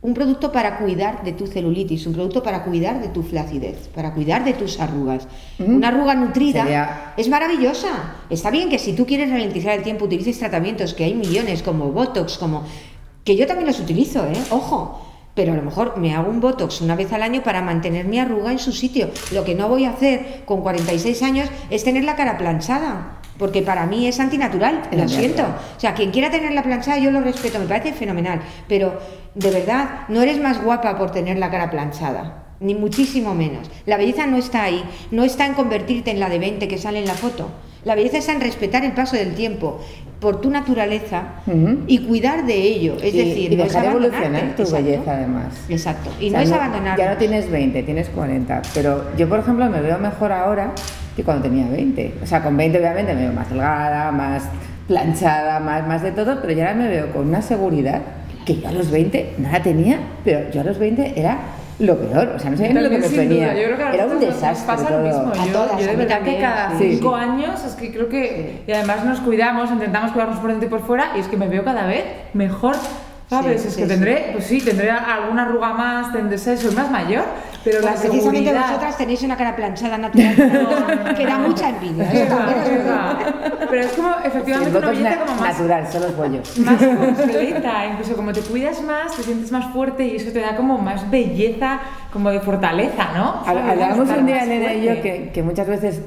B: un producto para cuidar de tu celulitis, un producto para cuidar de tu flacidez, para cuidar de tus arrugas.
A: Mm.
B: Una arruga nutrida
A: Sería-
B: es maravillosa. Está bien que si tú quieres ralentizar el tiempo utilices tratamientos que hay millones como Botox, como Que yo también los utilizo, ¿eh? Ojo. Pero a lo mejor me hago un botox una vez al año para mantener mi arruga en su sitio. Lo que no voy a hacer con 46 años es tener la cara planchada. Porque para mí es antinatural, lo siento. O sea, quien quiera tener la planchada, yo lo respeto, me parece fenomenal. Pero de verdad, no eres más guapa por tener la cara planchada ni muchísimo menos. La belleza no está ahí, no está en convertirte en la de 20 que sale en la foto. La belleza está en respetar el paso del tiempo por tu naturaleza y cuidar de ello. Es decir,
A: y dejar evolucionar tu belleza además.
B: Exacto. Y no es abandonar.
A: Ya no tienes 20, tienes 40. Pero yo, por ejemplo, me veo mejor ahora que cuando tenía 20. O sea, con 20 obviamente me veo más delgada, más planchada, más, más de todo, pero ya ahora me veo con una seguridad que yo a los 20 no la tenía, pero yo a los 20 era lo peor, o sea, no sabía ni lo que me venía. Era un desastre.
C: Pasa lo mismo. Yo, yo de verdad que cada cinco años es que creo que. Y además nos cuidamos, intentamos cuidarnos por dentro y por fuera, y es que me veo cada vez mejor. ¿Sabes? es que tendré, pues sí, tendré alguna arruga más, tendré soy más mayor, pero la
B: precisamente
C: seguridad...
B: vosotras tenéis una cara planchada natural que da mucha envidia.
C: pero es como, efectivamente, una belleza como
A: más... Natural, son los pollos.
C: Más completa, incluso como te cuidas más, te sientes más fuerte y eso te da como más belleza, como de fortaleza, ¿no?
A: Hablábamos un día, Elena y yo, que, que muchas veces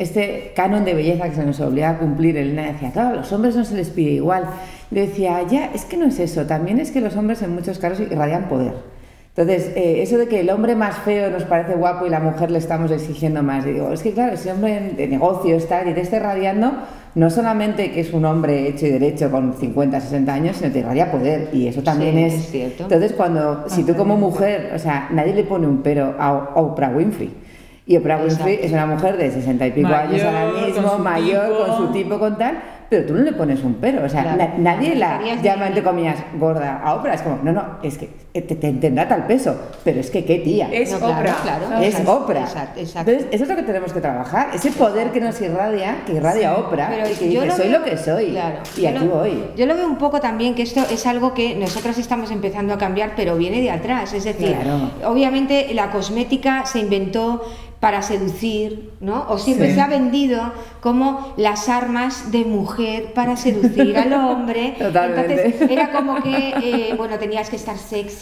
A: este canon de belleza que se nos obliga a cumplir, Elena decía, claro, a los hombres no se les pide igual. Le decía, ya, es que no es eso, también es que los hombres en muchos casos irradian poder. Entonces, eh, eso de que el hombre más feo nos parece guapo y la mujer le estamos exigiendo más, digo, es que claro, ese hombre de negocio está y te está irradiando no solamente que es un hombre hecho y derecho con 50, 60 años, sino que te irradia poder y eso también es...
B: cierto.
A: Entonces, cuando, si tú como mujer, o sea, nadie le pone un pero a Oprah Winfrey. Y Oprah Winfrey es una mujer de 60 y pico años ahora mismo, mayor, con su tipo, con tal, pero tú no le pones un pero. O sea, nadie la llama, entre comillas, gorda a Oprah. Es como, no, no, es que te, te tendrá tal peso, pero es que qué tía.
C: Es Oprah. Claro,
A: es Oprah. Entonces, eso es lo que tenemos que trabajar. Ese poder que nos irradia, que irradia pero y que dice, soy lo que soy. Y aquí voy.
B: Yo lo veo un poco también que esto es algo que nosotras estamos empezando a cambiar, pero viene de atrás. Es decir, obviamente la cosmética se inventó para seducir, ¿no? O siempre se ha vendido como las armas de mujer para seducir al hombre. Entonces era como que, eh, bueno, tenías que estar sexy,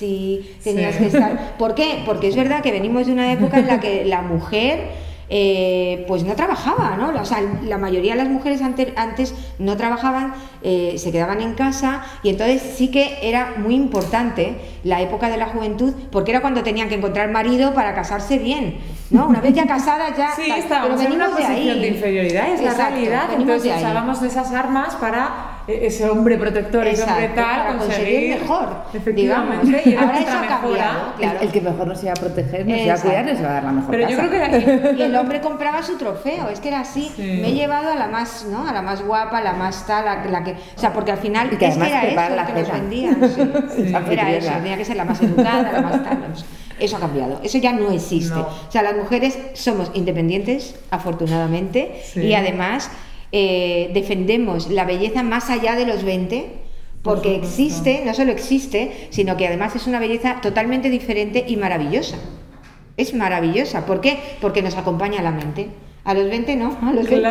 B: tenías que estar... ¿Por qué? Porque es verdad que venimos de una época en la que la mujer... Eh, pues no trabajaba, ¿no? O sea, la mayoría de las mujeres antes, antes no trabajaban, eh, se quedaban en casa y entonces sí que era muy importante la época de la juventud porque era cuando tenían que encontrar marido para casarse bien. ¿no? Una vez ya casada ya...
C: Sí, estábamos en una posición de, inferioridad, es la realidad, entonces usábamos de esas armas para ese hombre protector, ese hombre tal,
B: para conseguir, mejor,
C: efectivamente,
B: y ahora eso ha cambiado,
A: claro. el, que mejor nos iba a proteger, nos iba a cuidar, nos iba a dar la mejor
C: Pero yo creo que
B: y el hombre compraba su trofeo, es que era así, me he llevado a la más, ¿no? A la más guapa, la más tal, la, que, o sea, porque al final
A: que
B: es que era
A: eso
B: lo que nos vendían, sí. era eso, tenía que ser la más educada, la más tal. Eso ha cambiado, eso ya no existe. O sea, las mujeres somos independientes, afortunadamente, y además eh, defendemos la belleza más allá de los 20 porque existe, no solo existe, sino que además es una belleza totalmente diferente y maravillosa. Es maravillosa. ¿Por qué? Porque nos acompaña la mente. A los 20 no, a los 20,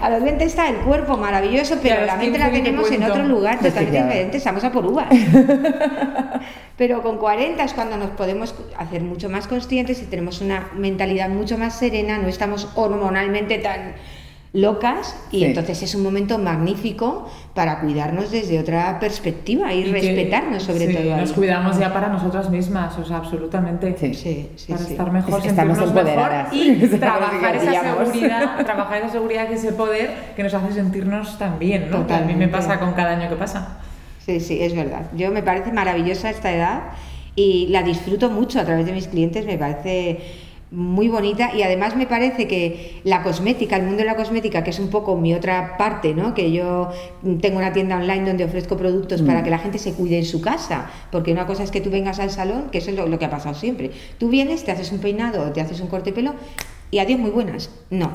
B: a los 20 está el cuerpo maravilloso, pero la mente la tenemos en otro lugar totalmente diferente, estamos a por uvas. pero con 40 es cuando nos podemos hacer mucho más conscientes y tenemos una mentalidad mucho más serena, no estamos hormonalmente tan locas y entonces es un momento magnífico para cuidarnos desde otra perspectiva y, respetarnos sobre todo.
C: Nos cuidamos ya para nosotras mismas, o sea, absolutamente.
B: Sí, sí,
C: para estar mejor,
A: Estamos empoderadas.
C: y trabajar esa seguridad, trabajar esa seguridad y ese poder que nos hace sentirnos tan bien, ¿no? Que a mí me pasa con cada año que pasa.
B: Sí, sí, es verdad. Yo me parece maravillosa esta edad y la disfruto mucho a través de mis clientes, me parece muy bonita y además me parece que la cosmética, el mundo de la cosmética, que es un poco mi otra parte, ¿no? que yo tengo una tienda online donde ofrezco productos para mm. que la gente se cuide en su casa, porque una cosa es que tú vengas al salón, que eso es lo, que ha pasado siempre, tú vienes, te haces un peinado o te haces un corte de pelo y adiós muy buenas, no.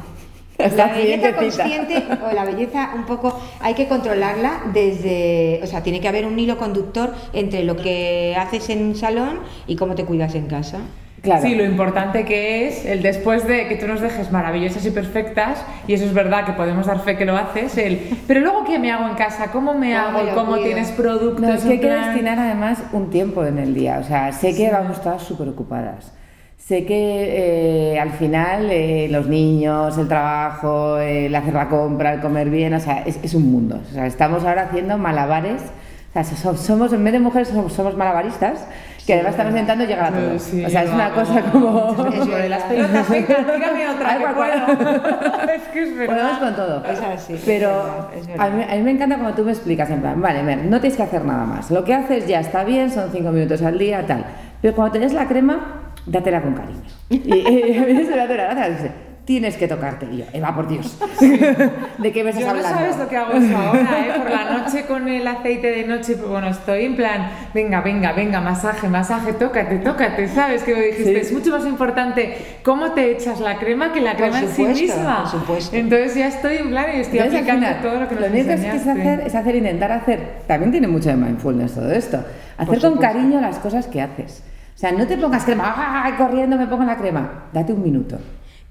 B: La belleza consciente o la belleza un poco hay que controlarla desde, o sea, tiene que haber un hilo conductor entre lo que haces en un salón y cómo te cuidas en casa.
A: Claro.
C: Sí, lo importante que es el después de que tú nos dejes maravillosas y perfectas, y eso es verdad que podemos dar fe que lo haces, el, pero luego ¿qué me hago en casa? ¿Cómo me
B: ¿Cómo
C: hago?
B: me
C: ¿Cómo
B: cuido?
C: tienes productos?
A: No, es que hay que destinar además un tiempo en el día. O sea, sé que vamos todas súper ocupadas. Sé que eh, al final eh, los niños, el trabajo, el hacer la compra, el comer bien, o sea, es, es un mundo. O sea, estamos ahora haciendo malabares. O sea, so- somos, en vez de mujeres, somos malabaristas, que además estamos intentando llegar a todo.
C: Sí,
A: o sea, es una cosa como...
B: Es
C: de las pelotas, venga, dígame otra que puedo. es que es verdad.
A: Podemos con todo.
B: Es así, es
A: Pero
B: verdad, es verdad.
A: a, mí, a mí me encanta cuando tú me explicas en plan, vale, Mer, no tienes que hacer nada más. Lo que haces ya está bien, son cinco minutos al día, tal. Pero cuando tenés la crema, dátela con cariño. Y, y a mí se me hace gracia, tienes que tocarte. Y yo, Eva, por Dios. ¿De qué me estás
C: Yo no sabes lo que hago eso ahora, ¿eh? Por la noche con el aceite de noche, pues bueno, estoy en plan, venga, venga, venga, masaje, masaje, tócate, tócate, ¿sabes? Que me dijiste,
A: Sí.
C: es mucho más importante cómo te echas la crema que la crema en sí
B: supuesto,
C: misma.
B: por supuesto.
C: Entonces ya estoy en plan y estoy
A: Entonces,
C: aplicando
A: final,
C: todo lo que nos
A: único que es hacer es hacer, intentar hacer. También tiene mucho de mindfulness todo esto. Hacer con
B: supuesto.
A: cariño las cosas que haces. O sea, no te pongas crema, ¡ay, corriendo me pongo la crema. Date un minuto.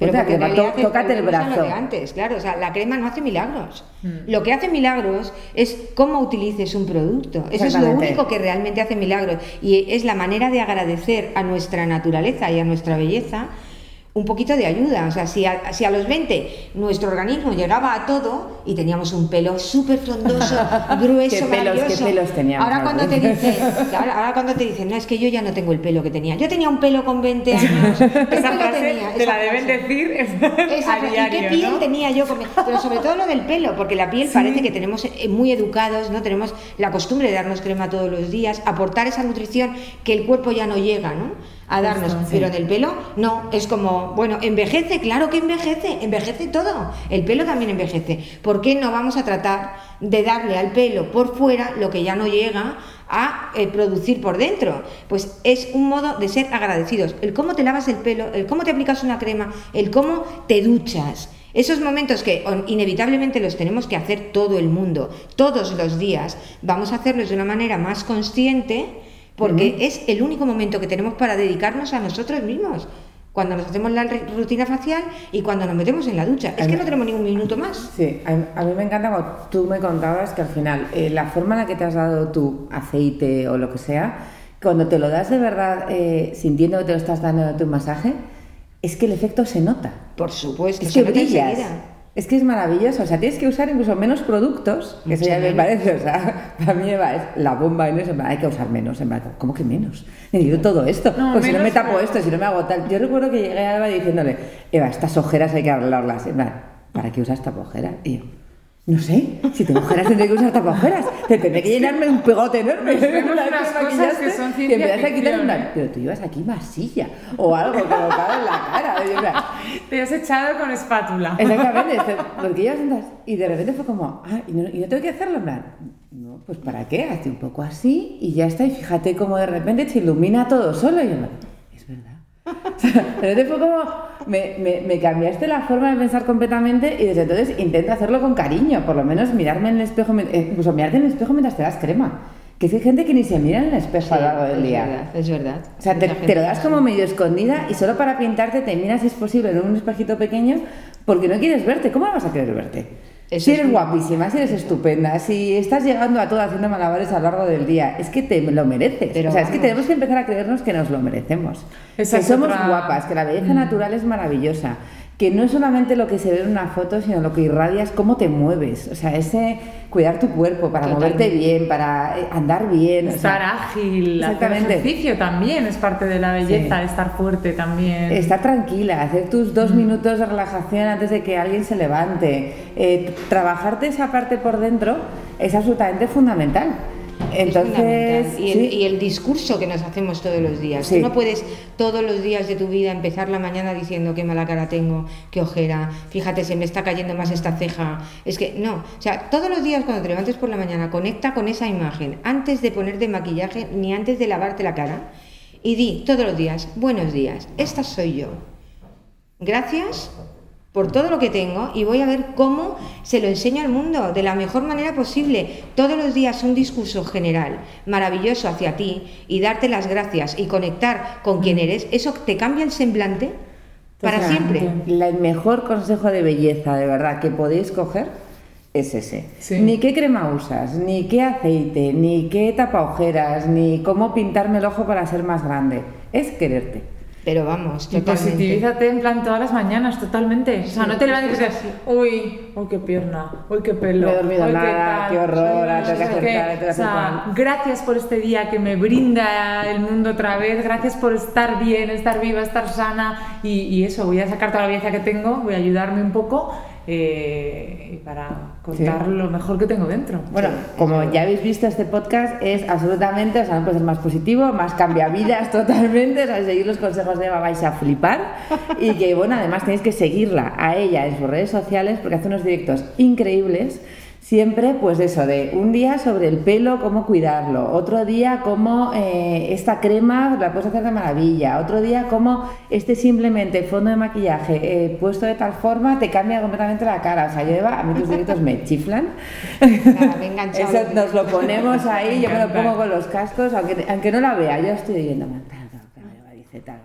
B: Pero
A: la crema,
B: realidad
A: tó- tócate el
B: lo
A: brazo.
B: de antes, claro, o sea, la crema no hace milagros. Lo que hace milagros es cómo utilices un producto. Eso es lo único que realmente hace milagros y es la manera de agradecer a nuestra naturaleza y a nuestra belleza un poquito de ayuda. O sea, si a, si a los 20 nuestro organismo llegaba a todo y teníamos un pelo súper frondoso, grueso,
A: Qué pelos, qué
B: maravilloso.
A: pelos teníamos
B: Ahora cuando te
A: 20.
B: dicen, ahora, ahora cuando te dicen, no, es que yo ya no tengo el pelo que tenía. Yo tenía un pelo con 20 años. ¿Qué
C: Esa
B: pelo
C: frase
B: tenía?
C: te
B: Esa
C: la deben decir
B: Esa-
C: a
B: ¿Y
C: diario,
B: qué piel
C: ¿no?
B: tenía yo? con mi- Pero sobre todo lo del pelo, porque la piel parece que tenemos eh, muy educados, ¿no? Tenemos la costumbre de darnos crema todos los días, aportar esa nutrición que el cuerpo ya no llega, ¿no? A darnos.
C: Justo, sí.
B: Pero en el pelo, no. Es como, bueno, envejece, claro que envejece, envejece todo. El pelo también envejece. ¿Por qué no vamos a tratar de darle al pelo por fuera lo que ya no llega a eh, producir por dentro. Pues es un modo de ser agradecidos. El cómo te lavas el pelo, el cómo te aplicas una crema, el cómo te duchas. Esos momentos que inevitablemente los tenemos que hacer todo el mundo, todos los días, vamos a hacerlos de una manera más consciente porque es el único momento que tenemos para dedicarnos a nosotros mismos. Cuando nos hacemos la rutina facial y cuando nos metemos en la ducha. Es que no tenemos ningún minuto más.
A: Sí, a, a mí me encanta cuando tú me contabas que al final eh, la forma en la que te has dado tu aceite o lo que sea, cuando te lo das de verdad eh, sintiendo que te lo estás dando tu masaje, es que el efecto se nota.
B: Por supuesto,
A: Es
B: se
A: que
B: nota
A: brillas.
B: enseguida.
A: Es que es maravilloso. O sea, tienes que usar incluso menos productos. Que eso ya me parece. O sea, para mí Eva, es la bomba en eso. Hay que usar menos. En plan, ¿Cómo que menos? Necesito todo esto.
C: No,
A: pues si no me tapo esto, si no me hago tal. Yo recuerdo que llegué a Eva diciéndole, Eva, estas ojeras hay que arreglarlas. En plan, ¿para qué usas tapaojeras? Y yo, no sé, si tengo ojeras tendré que usar tapaojeras. Te tendré que llenarme un pegote enorme.
C: Unas
A: te
C: cosas
A: maquillaste,
C: que son
A: y
C: ciencia
A: empiezas a quitar una...
C: ¿eh?
A: Pero tú llevas aquí masilla o algo colocado en la cara.
C: Te has echado con espátula.
A: Exactamente, porque ya sentas y de repente fue como, ah, ¿y no, y no tengo que hacerlo? En plan, no, pues ¿para qué? Hazte un poco así y ya está. Y fíjate cómo de repente se ilumina todo solo. Y yo, en plan, es verdad. O sea, repente fue como, me, me, me cambiaste la forma de pensar completamente y desde entonces intento hacerlo con cariño, por lo menos mirarme en el espejo, eh, incluso mirarte en el espejo mientras te das crema. Que es que hay gente que ni se mira en el espejo a lo largo del
B: es
A: día.
B: verdad, es verdad.
A: O sea, te, te lo das como medio escondida y solo para pintarte te miras si es posible en un espejito pequeño porque no quieres verte. ¿Cómo no vas a querer verte?
B: Eso
A: si
B: es
A: eres guapísima, si eres estupenda, si estás llegando a todo haciendo malabares a lo largo del día, es que te lo mereces.
B: Pero
A: o sea, es que tenemos que empezar a creernos que nos lo merecemos.
C: Esa
A: que somos
C: otra-
A: guapas, que la belleza natural es maravillosa. Que no es solamente lo que se ve en una foto, sino lo que irradias, cómo te mueves. O sea, ese cuidar tu cuerpo para
B: Totalmente.
A: moverte bien, para eh, andar bien. o sea,
C: Estar ágil, hacer ejercicio también es parte de la belleza,
A: Sí.
C: estar fuerte también.
A: Estar tranquila, hacer tus
B: Mm.
A: dos minutos de relajación antes de que alguien se levante. Eh, trabajarte esa parte por dentro es absolutamente fundamental.
B: Es
A: Entonces,
B: fundamental. y, el,
A: sí,
B: y el discurso que nos hacemos todos los días.
A: Sí.
B: Tú no puedes todos los días de tu vida empezar la mañana diciendo qué mala cara tengo, qué ojera, fíjate, se me está cayendo más esta ceja. Es que no. O sea, todos los días cuando te levantes por la mañana, conecta con esa imagen antes de ponerte maquillaje ni antes de lavarte la cara y di todos los días, buenos días, esta soy yo. Gracias por todo lo que tengo y voy a ver cómo se lo enseño al mundo de la mejor manera posible. Todos los días un discurso general maravilloso hacia ti y darte las gracias y conectar con quien
C: Mm.
B: eres, eso te cambia el semblante para siempre.
A: La- el mejor consejo de belleza, de verdad, que podéis coger es ese.
C: Sí.
A: Ni qué crema usas, ni qué aceite, ni qué tapa ojeras, ni cómo pintarme el ojo para ser más grande. Es quererte.
B: Pero vamos,
C: Y
B: totalmente.
C: positivízate en plan todas las mañanas, totalmente. O sea, no te levantes y
B: es
C: dices, uy, uy, qué pierna, uy, qué pelo.
A: No he dormido
C: uy,
A: nada, qué horror,
C: uy,
A: ahora
C: no
A: tengo que
C: qué".
A: tengo que
C: O sea, gracias por este día que me brinda el mundo otra vez, gracias por estar bien, estar viva, estar sana y, y eso, voy a sacar toda la belleza que tengo, voy a ayudarme un poco eh, y para contar
A: Sí.
C: lo mejor que tengo dentro.
A: Bueno, como ya habéis visto, este podcast es absolutamente, o sea, no puede ser más positivo, más cambia vidas totalmente, o sea, seguir los consejos de Eva vais a flipar y que, bueno, además tenéis que seguirla a ella en sus redes sociales porque hace unos directos increíbles. Siempre, pues eso, de un día sobre el pelo, cómo cuidarlo, otro día cómo eh, esta crema la puedes hacer de maravilla, otro día cómo este simplemente fondo de maquillaje eh, puesto de tal forma te cambia completamente la cara. O sea, yo Eva, a mí tus directos me chiflan.
B: Nada, me.
A: Eso nos lo ponemos ahí, yo me lo pongo con los cascos, aunque, aunque no la vea, yo estoy oyendo "Mantado, que me va", dice tal,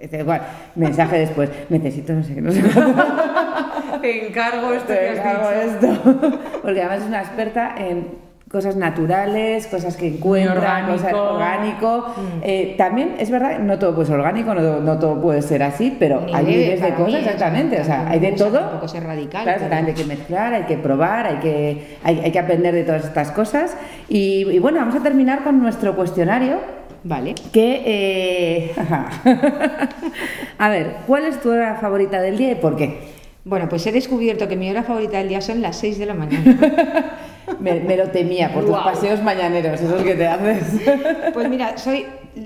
A: dice, igual, mensaje después, necesito no sé qué, no sé.
C: Te encargo esto que has dicho.
A: esto. Porque además es una experta en cosas naturales, cosas que encuentra,
C: orgánico.
A: cosas orgánico. Eh, también es verdad, no todo puede ser orgánico, no, no todo puede ser así, pero
B: Ni
A: hay miles de cosas, exactamente. O sea, hay de todo.
B: tampoco ser radical,
A: Claro,
B: pero-
A: hay que mezclar, hay que probar, hay que, hay, hay que aprender de todas estas cosas. Y, y bueno, vamos a terminar con nuestro cuestionario.
B: Vale.
A: Que, eh, a ver, ¿cuál es tu hora favorita del día y por qué?
B: Bueno, pues he descubierto que mi hora favorita del día son las 6 de la mañana.
A: Me, me lo temía por tus paseos mañaneros, esos que te haces.
B: Pues mira, soy,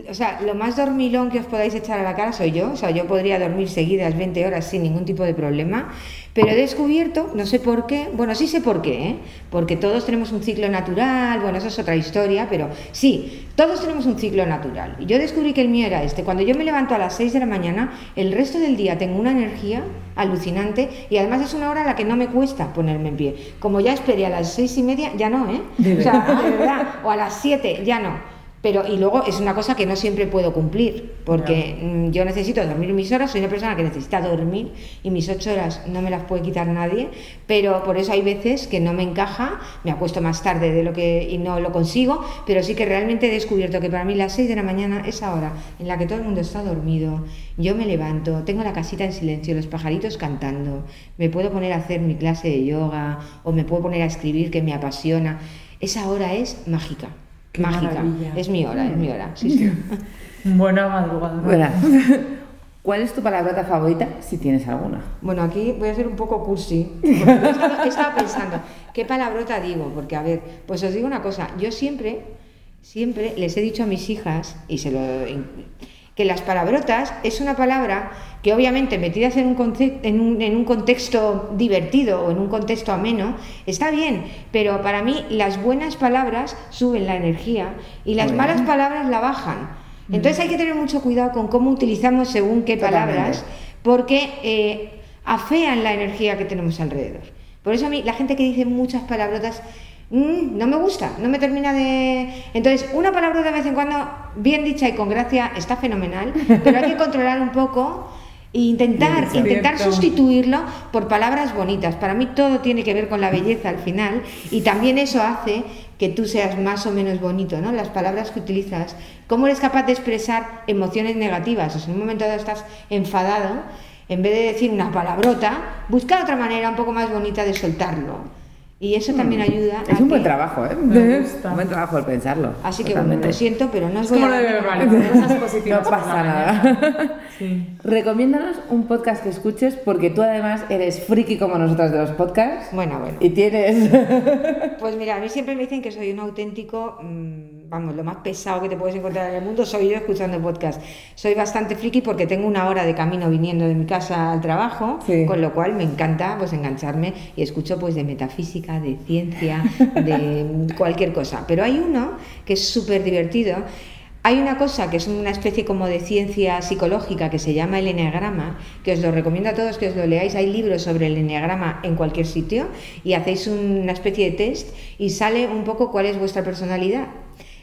B: o sea, lo más dormilón que os podáis echar a la cara soy yo. O sea, yo podría dormir seguidas 20 horas sin ningún tipo de problema. Pero he descubierto, no sé por qué, bueno, sí sé por qué, ¿eh? porque todos tenemos un ciclo natural, bueno, eso es otra historia, pero sí, todos tenemos un ciclo natural. Y yo descubrí que el mío era este. Cuando yo me levanto a las 6 de la mañana, el resto del día tengo una energía alucinante y además es una hora a la que no me cuesta ponerme en pie. Como ya esperé a las seis y media, ya no, ¿eh?
A: ¿De
B: O sea, de verdad, o a las 7, ya no. Pero, y luego es una cosa que no siempre puedo cumplir, porque mm, yo necesito dormir mis horas, soy una persona que necesita dormir y mis ocho horas no me las puede quitar nadie, pero por eso hay veces que no me encaja, me acuesto más tarde de lo que y no lo consigo, pero sí que realmente he descubierto que para mí las 6 de la mañana es hora en la que todo el mundo está dormido, yo me levanto, tengo la casita en silencio, los pajaritos cantando, me puedo poner a hacer mi clase de yoga o me puedo poner a escribir que me apasiona. Esa hora es mágica.
C: Qué
B: mágica.
C: maravilla.
B: Es mi hora, es mi hora. Sí, sí.
C: Buena madrugada.
A: Bueno, ¿cuál es tu palabrota favorita, si tienes alguna?
B: Bueno, aquí voy a ser un poco cursi. he estado pensando, ¿qué palabrota digo? Porque, a ver, pues os digo una cosa. Yo siempre, siempre les he dicho a mis hijas, y se lo que las palabrotas es una palabra que obviamente metidas en un, en, un, en un contexto divertido o en un contexto ameno, está bien, pero para mí las buenas palabras suben la energía y las malas palabras la bajan. Entonces hay que tener mucho cuidado con cómo utilizamos según qué palabras, porque eh, afean la energía que tenemos alrededor. Por eso a mí la gente que dice muchas palabrotas mm, no me gusta, no me termina de... Entonces, una palabrota de vez en cuando, bien dicha y con gracia, está fenomenal, pero hay que controlar un poco e intentar, intentar sustituirlo por palabras bonitas. Para mí todo tiene que ver con la belleza al final y también eso hace que tú seas más o menos bonito, ¿no? Las palabras que utilizas, cómo eres capaz de expresar emociones negativas. O sea, en un momento dado estás enfadado, en vez de decir una palabrota, busca otra manera un poco más bonita de soltarlo. Y eso también ayuda
A: Es
B: a
A: un buen trabajo, ¿eh?
C: Me gusta.
A: Un buen trabajo el pensarlo.
B: Así que bueno, lo siento, pero no
C: Es como
B: a
C: lo de verbalizar
A: No pasa nada.
C: Sí.
A: Recomiéndanos un podcast que escuches porque tú además eres friki como nosotras de los podcasts
B: Bueno, bueno.
A: y tienes...
B: Pues mira, a mí siempre me dicen que soy un auténtico, mm, vamos, lo más pesado que te puedes encontrar en el mundo soy yo escuchando podcast. Soy bastante friki porque tengo una hora de camino viniendo de mi casa al trabajo,
A: Sí.
B: con lo cual me encanta pues engancharme y escucho pues de metafísica, de ciencia, de cualquier cosa. Pero hay uno que es súper divertido. Hay una cosa que es una especie como de ciencia psicológica que se llama el enneagrama, que os lo recomiendo a todos que os lo leáis. Hay libros sobre el enneagrama en cualquier sitio y hacéis una especie de test y sale un poco cuál es vuestra personalidad.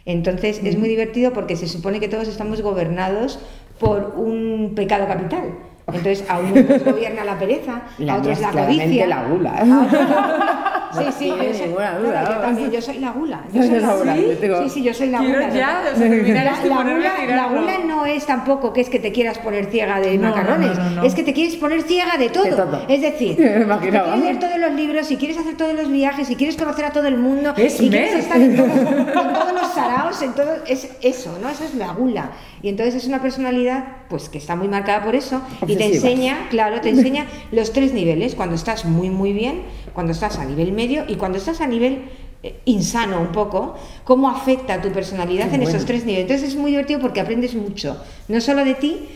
B: Entonces es muy divertido porque se supone que todos estamos gobernados por un pecado capital. Entonces a unos nos gobierna la pereza,
A: La
B: a otros la codicia.
A: la gula.
B: Sí, sí,
A: No
B: yo soy, claro, yo también, yo soy la gula.
A: Yo soy la gula,
B: ¿Sí? sí, sí, yo soy la gula.
C: ya,
B: total.
C: o sea, terminar
B: La, gula, la
C: tirarlo.
B: gula no es tampoco que es que te quieras poner ciega de
C: No,
B: macarrones,
C: no, no, no.
B: es que te quieres poner ciega de todo.
A: De todo.
B: Es decir, si quieres leer todos los libros, si quieres hacer todos los viajes, si quieres conocer a todo el mundo,
C: Es
B: y quieres estar en, todos- en todos los saraos, en todo, es eso, ¿no? Eso es la gula. Y entonces es una personalidad pues que está muy marcada por eso y te
A: Obsesiva.
B: enseña, claro, te enseña los tres niveles, cuando estás muy muy bien, cuando estás a nivel medio y cuando estás a nivel eh, insano un poco, cómo afecta tu personalidad
A: Qué
B: en
A: bueno.
B: esos tres niveles. Entonces es muy divertido porque aprendes mucho, no solo de ti,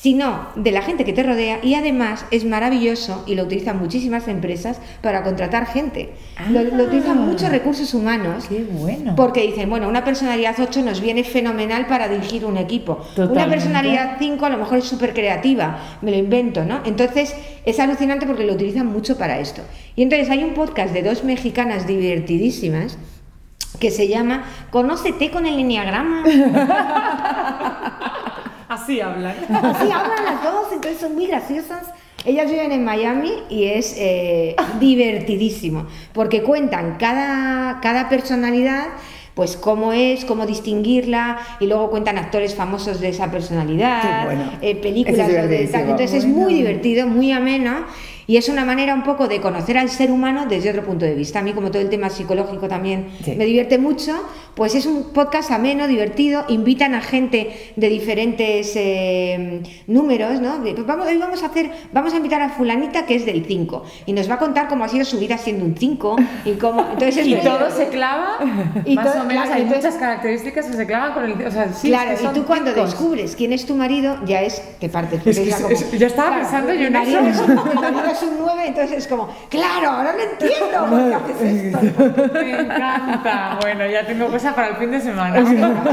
B: sino de la gente que te rodea y además es maravilloso y lo utilizan muchísimas empresas para contratar gente. Lo, lo utilizan
C: Ah.
B: muchos recursos humanos.
C: Qué bueno.
B: Porque dicen, bueno, una personalidad 8 nos viene fenomenal para dirigir un equipo. Una personalidad 5 a lo mejor es súper creativa, me lo invento, ¿no? Entonces es alucinante porque lo utilizan mucho para esto. Y entonces hay un podcast de dos mexicanas divertidísimas que se llama Conócete con el Enneagrama.
C: Así hablan.
B: Así hablan las dos, entonces son muy graciosas. Ellas viven en Miami y es eh, divertidísimo, porque cuentan cada, cada personalidad, pues cómo es, cómo distinguirla, y luego cuentan actores famosos de esa personalidad,
A: Qué bueno.
B: eh, películas,
A: es
B: de- entonces es muy divertido, muy ameno, y es una manera un poco de conocer al ser humano desde otro punto de vista. A mí, como todo el tema psicológico también
A: Sí.
B: me divierte mucho, pues es un podcast ameno, divertido, invitan a gente de diferentes eh, números, ¿no? De, pues vamos, hoy vamos a hacer, vamos a invitar a fulanita que es del 5 y nos va a contar cómo ha sido su vida siendo un 5 y cómo... Entonces es
C: Y
B: muy
C: todo
B: divertido.
C: se clava,
B: Y
C: más
B: todo-
C: o menos,
B: claro,
C: hay
B: entonces-
C: muchas características que se clavan con el... O sea, sí,
B: claro,
C: es que
B: y tú cuando descubres quién es tu marido, ya es, te partes.
C: Es que es- yo estaba pensando yo en eso.
B: Marido es un 9, entonces es como, claro, ahora lo entiendo, ¿por qué haces esto?
C: Me encanta. Bueno, ya tengo cosa para el fin de semana.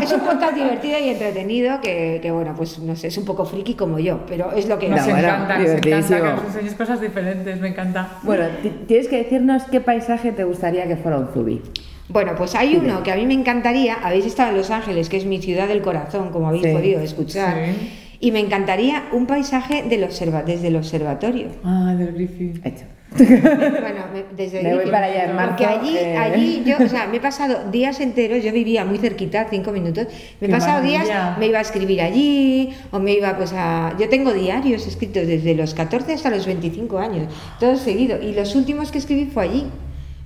B: Es un podcast divertido y entretenido que, que, bueno, pues no sé, es un poco friki como yo, pero es lo que
C: Nos
A: No,
C: encanta, nos encanta que nos enseñes cosas diferentes, me encanta.
A: Bueno, ti- tienes que decirnos qué paisaje te gustaría que fuera un zubi.
B: Bueno, pues hay uno que a mí me encantaría, habéis estado en Los Ángeles, que es mi ciudad del corazón, como habéis
A: Sí.
B: podido escuchar,
C: Sí.
B: Y me encantaría un paisaje del observa desde el observatorio.
C: Ah, del Griffith.
A: Hecho.
B: Bueno, me- desde
A: Me voy para allá en marzo,
B: Porque allí,
A: eh.
B: allí yo, o sea, me he pasado días enteros, yo vivía muy cerquita, cinco minutos, me he pasado días, me iba a escribir allí, o me iba pues a... Yo tengo diarios escritos desde los 14 hasta los 25 años, todo seguido, y los últimos que escribí fue allí.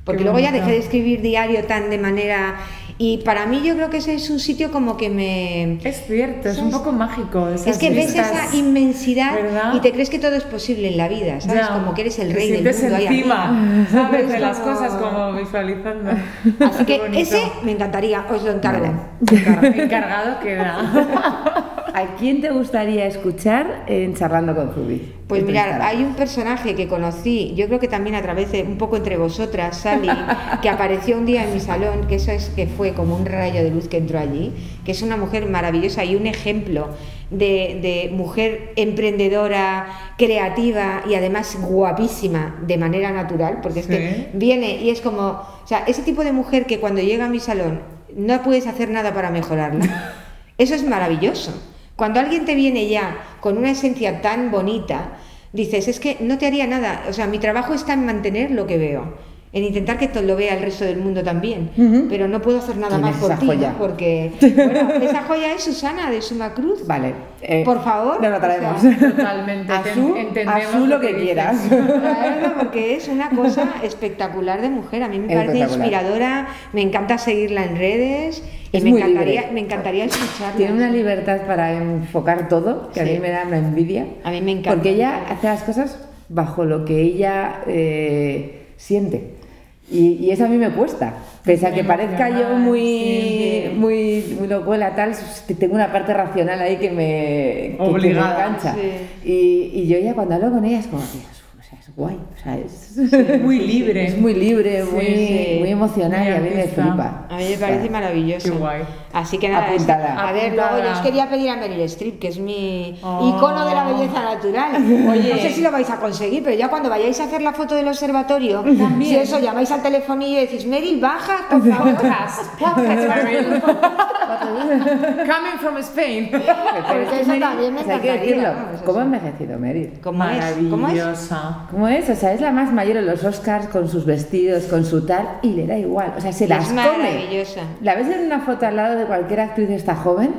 B: Porque
C: Qué
B: luego ya dejé de escribir diario tan de manera... Y para mí yo creo que ese es un sitio como que me...
C: Es cierto, es un poco mágico.
B: Es que ves
C: vistas.
B: esa inmensidad
C: ¿verdad?
B: y te crees que todo es posible en la vida, ¿sabes?
C: Ya,
B: Como que eres el rey del mundo.
C: encima. ¿sabes?
B: Es
C: De las cosas, como visualizando.
B: Así que ese me encantaría, os lo encargo.
C: Encar- Encargado queda.
A: ¿A quién te gustaría escuchar en Charlando con Zubi?
B: Pues mirar, hay un personaje que conocí, yo creo que también a través de un poco entre vosotras, Sally, que apareció un día en mi salón, que eso es que fue como un rayo de luz que entró allí, que es una mujer maravillosa y un ejemplo de, de mujer emprendedora, creativa y además guapísima de manera natural, porque es
C: Sí.
B: que viene y es como, o sea, ese tipo de mujer que cuando llega a mi salón no puedes hacer nada para mejorarla. Eso es maravilloso. Cuando alguien te viene ya con una esencia tan bonita, dices, es que no te haría nada. O sea, mi trabajo está en mantener lo que veo, en intentar que to- lo vea el resto del mundo también.
A: Ujú.
B: Pero no puedo hacer nada
A: ¿Quién
B: más
A: es
B: por
A: esa
B: ti, ¿no?
A: joya?
B: porque bueno, esa joya es Susana de Suma Cruz.
A: Vale. eh,
B: Por favor,
A: Nos lo traemos.
B: o sea,
C: Totalmente.
A: A
C: te-
A: su,
C: entendemos
A: a su lo que quieras.
B: Traerla porque es una cosa espectacular de mujer. A mí me parece inspiradora, me encanta seguirla en redes y
A: Es
B: me
A: muy
B: encantaría,
A: libre.
B: me encantaría escucharla.
A: Tiene una libertad para enfocar todo que a mí me da una envidia.
B: A mí me encanta.
A: Porque ella hace las cosas bajo lo que ella eh, siente. Y, y eso a mí me cuesta. Pese a que parezca yo muy,
C: sí, sí.
A: muy, muy locuela, tal, tengo una parte racional ahí que me, que- que me
C: Obligada,
A: engancha.
B: sí.
A: Y, y yo ya cuando hablo con ella es como, Dios, sea, es guay, o sea, es
C: muy libre.
A: Es muy libre,
C: Sí,
A: muy,
B: sí.
A: muy y a mí me flipa.
B: A mí me parece
A: O sea,
B: maravilloso.
C: Qué guay.
B: Así que nada,
A: Apuntada.
B: a ver, luego yo os quería pedir a Meryl Streep, que es mi
C: Oh.
B: icono de la belleza natural.
C: Oye.
B: No sé si lo vais a conseguir, pero ya cuando vayáis a hacer la foto del observatorio,
C: También.
B: si eso llamáis al telefonillo y decís, Meryl, baja, por favor.
C: Coming from Spain.
B: Porque
A: es que
B: eso
A: Meryl,
B: también me
A: o sea, hay que
B: encantaría,
A: decirlo,
B: vamos,
A: ¿cómo ha envejecido Meryl?
B: ¿Cómo es? ¿Cómo es?
C: Maravillosa.
A: ¿Cómo es? O sea, es la más mayor en los Oscars con sus vestidos, con su tal, y le da igual. O sea, se
B: Es
A: las come.
B: maravillosa.
A: La ves en una foto al lado de cualquier actriz de esta joven,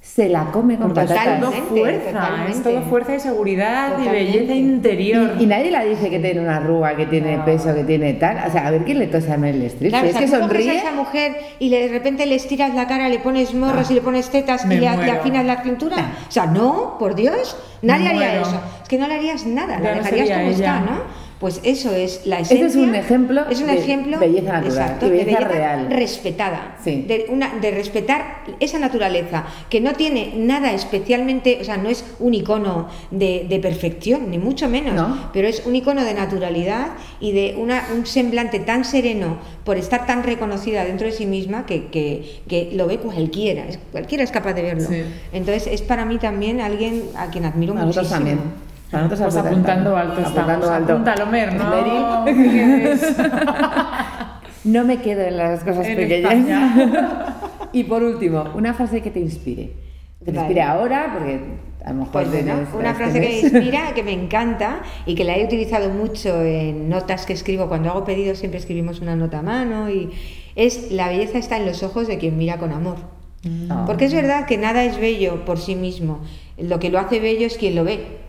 A: se la come con
C: Porque es
A: patatas.
C: todo
B: Totalmente,
C: fuerza, es
B: totalmente.
C: todo fuerza y seguridad
B: Totalmente.
C: y belleza interior.
A: Y, y nadie la dice que tiene una arruga, que tiene
C: No.
A: peso, que tiene tal. O sea, a ver quién le tose a Meryl Streep.
B: Claro,
A: si es
B: o sea,
A: que
B: tú coges a
A: sonríe.
B: esa mujer y le- de repente le estiras la cara, le pones morros
A: Ah.
B: y le pones tetas y le, afinas la cintura. O sea, no, por Dios, nadie haría eso. Es que no le harías nada,
C: Ya
B: la dejarías como
C: ella.
B: está, ¿no? Pues eso es la
A: Ese
B: esencia.
A: es un ejemplo
B: es un
A: de
B: ejemplo
A: belleza natural
B: exacto, de
A: belleza real.
B: respetada.
A: Sí.
B: De, una, de respetar esa naturaleza, que no tiene nada especialmente, o sea, no es un icono de, de perfección, ni mucho menos,
A: No.
B: pero es un icono de naturalidad y de una, un semblante tan sereno por estar tan reconocida dentro de sí misma que, que- que lo ve cualquiera, cualquiera es capaz de verlo.
C: Sí.
B: Entonces es para mí también alguien a quien admiro
A: A
B: muchísimo.
A: también. Nosotros
C: Pues
A: apuntando-
C: alto estamos.
A: apuntando alto.
C: Apúntalo, Mer, ¿no?
A: No me quedo en las cosas
C: en
A: pequeñas. Y por último, una frase que te inspire. Que te
B: Vale.
A: inspire ahora, porque a lo mejor
B: Pues una frase que me inspira, que me encanta y que la he utilizado mucho en notas que escribo. Cuando hago pedidos siempre escribimos una nota a mano y es la belleza está en los ojos de quien mira con amor.
A: Ah.
B: Porque es verdad que nada es bello por sí mismo. Lo que lo hace bello es quien lo ve.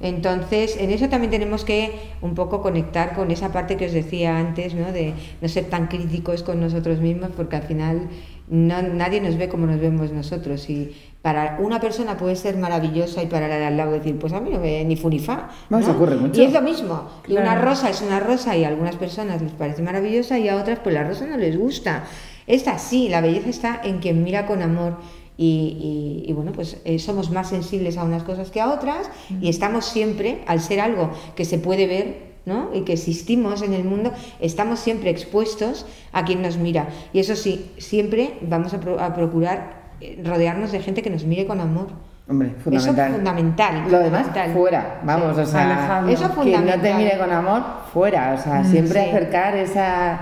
B: Entonces, en eso también tenemos que un poco conectar con esa parte que os decía antes, ¿no? De no ser tan críticos con nosotros mismos, porque al final no- nadie nos ve como nos vemos nosotros. Y para una persona puede ser maravillosa y para la de al lado decir, pues a mí no me ni fu ni fa.
A: Bueno, se
B: ¿no?
A: ocurre mucho.
B: Y es lo mismo. Y una rosa es una rosa y a algunas personas les parece maravillosa y a otras pues la rosa no les gusta. Es así, la belleza está en quien mira con amor y, y- y, bueno, pues eh, somos más sensibles a unas cosas que a otras y estamos siempre, al ser algo que se puede ver, ¿no? Y que existimos en el mundo, estamos siempre expuestos a quien nos mira. Y eso sí, siempre vamos a, pro- a procurar eh, rodearnos de gente que nos mire con amor.
A: Hombre, fundamental.
B: Eso es fundamental.
A: Lo demás,
B: fundamental.
A: fuera. Vamos,
B: Sí.
A: o sea,
C: Alejandro.
B: Eso es
A: quien no te mire con amor, fuera. O sea, siempre
B: sí.
A: acercar esa,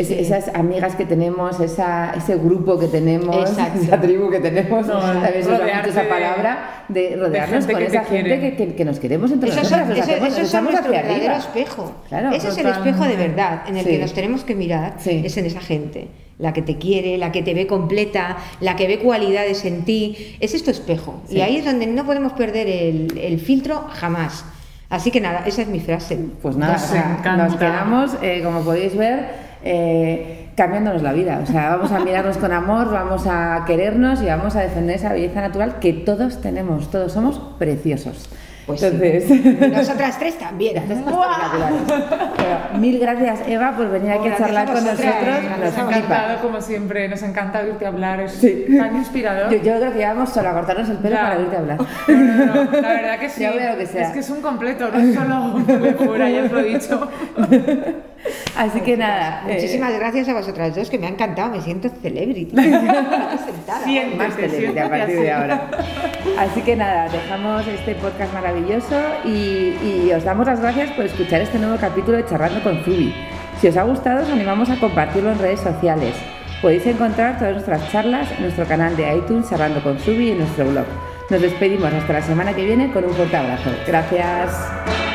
A: es-
B: Sí.
A: esas amigas que tenemos, esa, ese grupo que tenemos,
B: Exacto.
A: esa tribu que tenemos.
C: No,
A: esa
C: de-
A: palabra de rodearnos
C: gente
A: con esa gente que, que- que nos queremos entre
B: Eso,
A: nosotras.
B: son,
A: nos
B: eso,
A: hacemos-
B: eso nuestro verdadero espejo.
A: Claro,
B: Ese es el espejo de verdad en el
A: Sí.
B: que nos tenemos que mirar.
A: Sí.
B: Es en esa gente. La que te quiere, la que te ve completa, la que ve cualidades en ti. Ese es tu espejo.
A: Sí.
B: Y ahí es donde no podemos perder el, el filtro jamás. Así que nada, esa es mi frase.
A: Pues nada,
C: Nos
A: o sea, nos quedamos, eh, como podéis ver, eh, cambiándonos la vida. O sea, vamos a mirarnos con amor, vamos a querernos y vamos a defender esa belleza natural que todos tenemos, todos somos preciosos.
B: Pues sí.
A: Entonces,
B: Y Nosotras tres también.
A: Pero mil gracias, Eva, por venir aquí a charlar
B: a
A: con nosotros.
B: Nos
A: Nos
C: Nos ha
A: flipa.
C: encantado, como siempre, nos encanta oírte hablar, es
A: Sí.
C: tan inspirador.
A: Yo, yo creo que íbamos solo a cortarnos el pelo
C: Ya.
A: para oírte hablar.
C: No, no, no, la verdad que sí.
A: Que sea.
C: Es que es un completo, no es solo fuera, ya os lo he dicho.
A: Así que nada. eh,
B: Muchísimas gracias a vosotras dos, que me ha encantado. Me siento celebrity. Sentada.
C: Siéntete,
A: más celebrity a partir de ahora. Así que nada, dejamos este podcast y os damos las gracias por escuchar este nuevo capítulo de Charlando con Zubi. Si os ha gustado, os animamos a compartirlo en redes sociales. Podéis encontrar todas nuestras charlas en nuestro canal de iTunes Charlando con Zubi y en nuestro blog. Nos despedimos hasta la semana que viene con un fuerte abrazo. Gracias.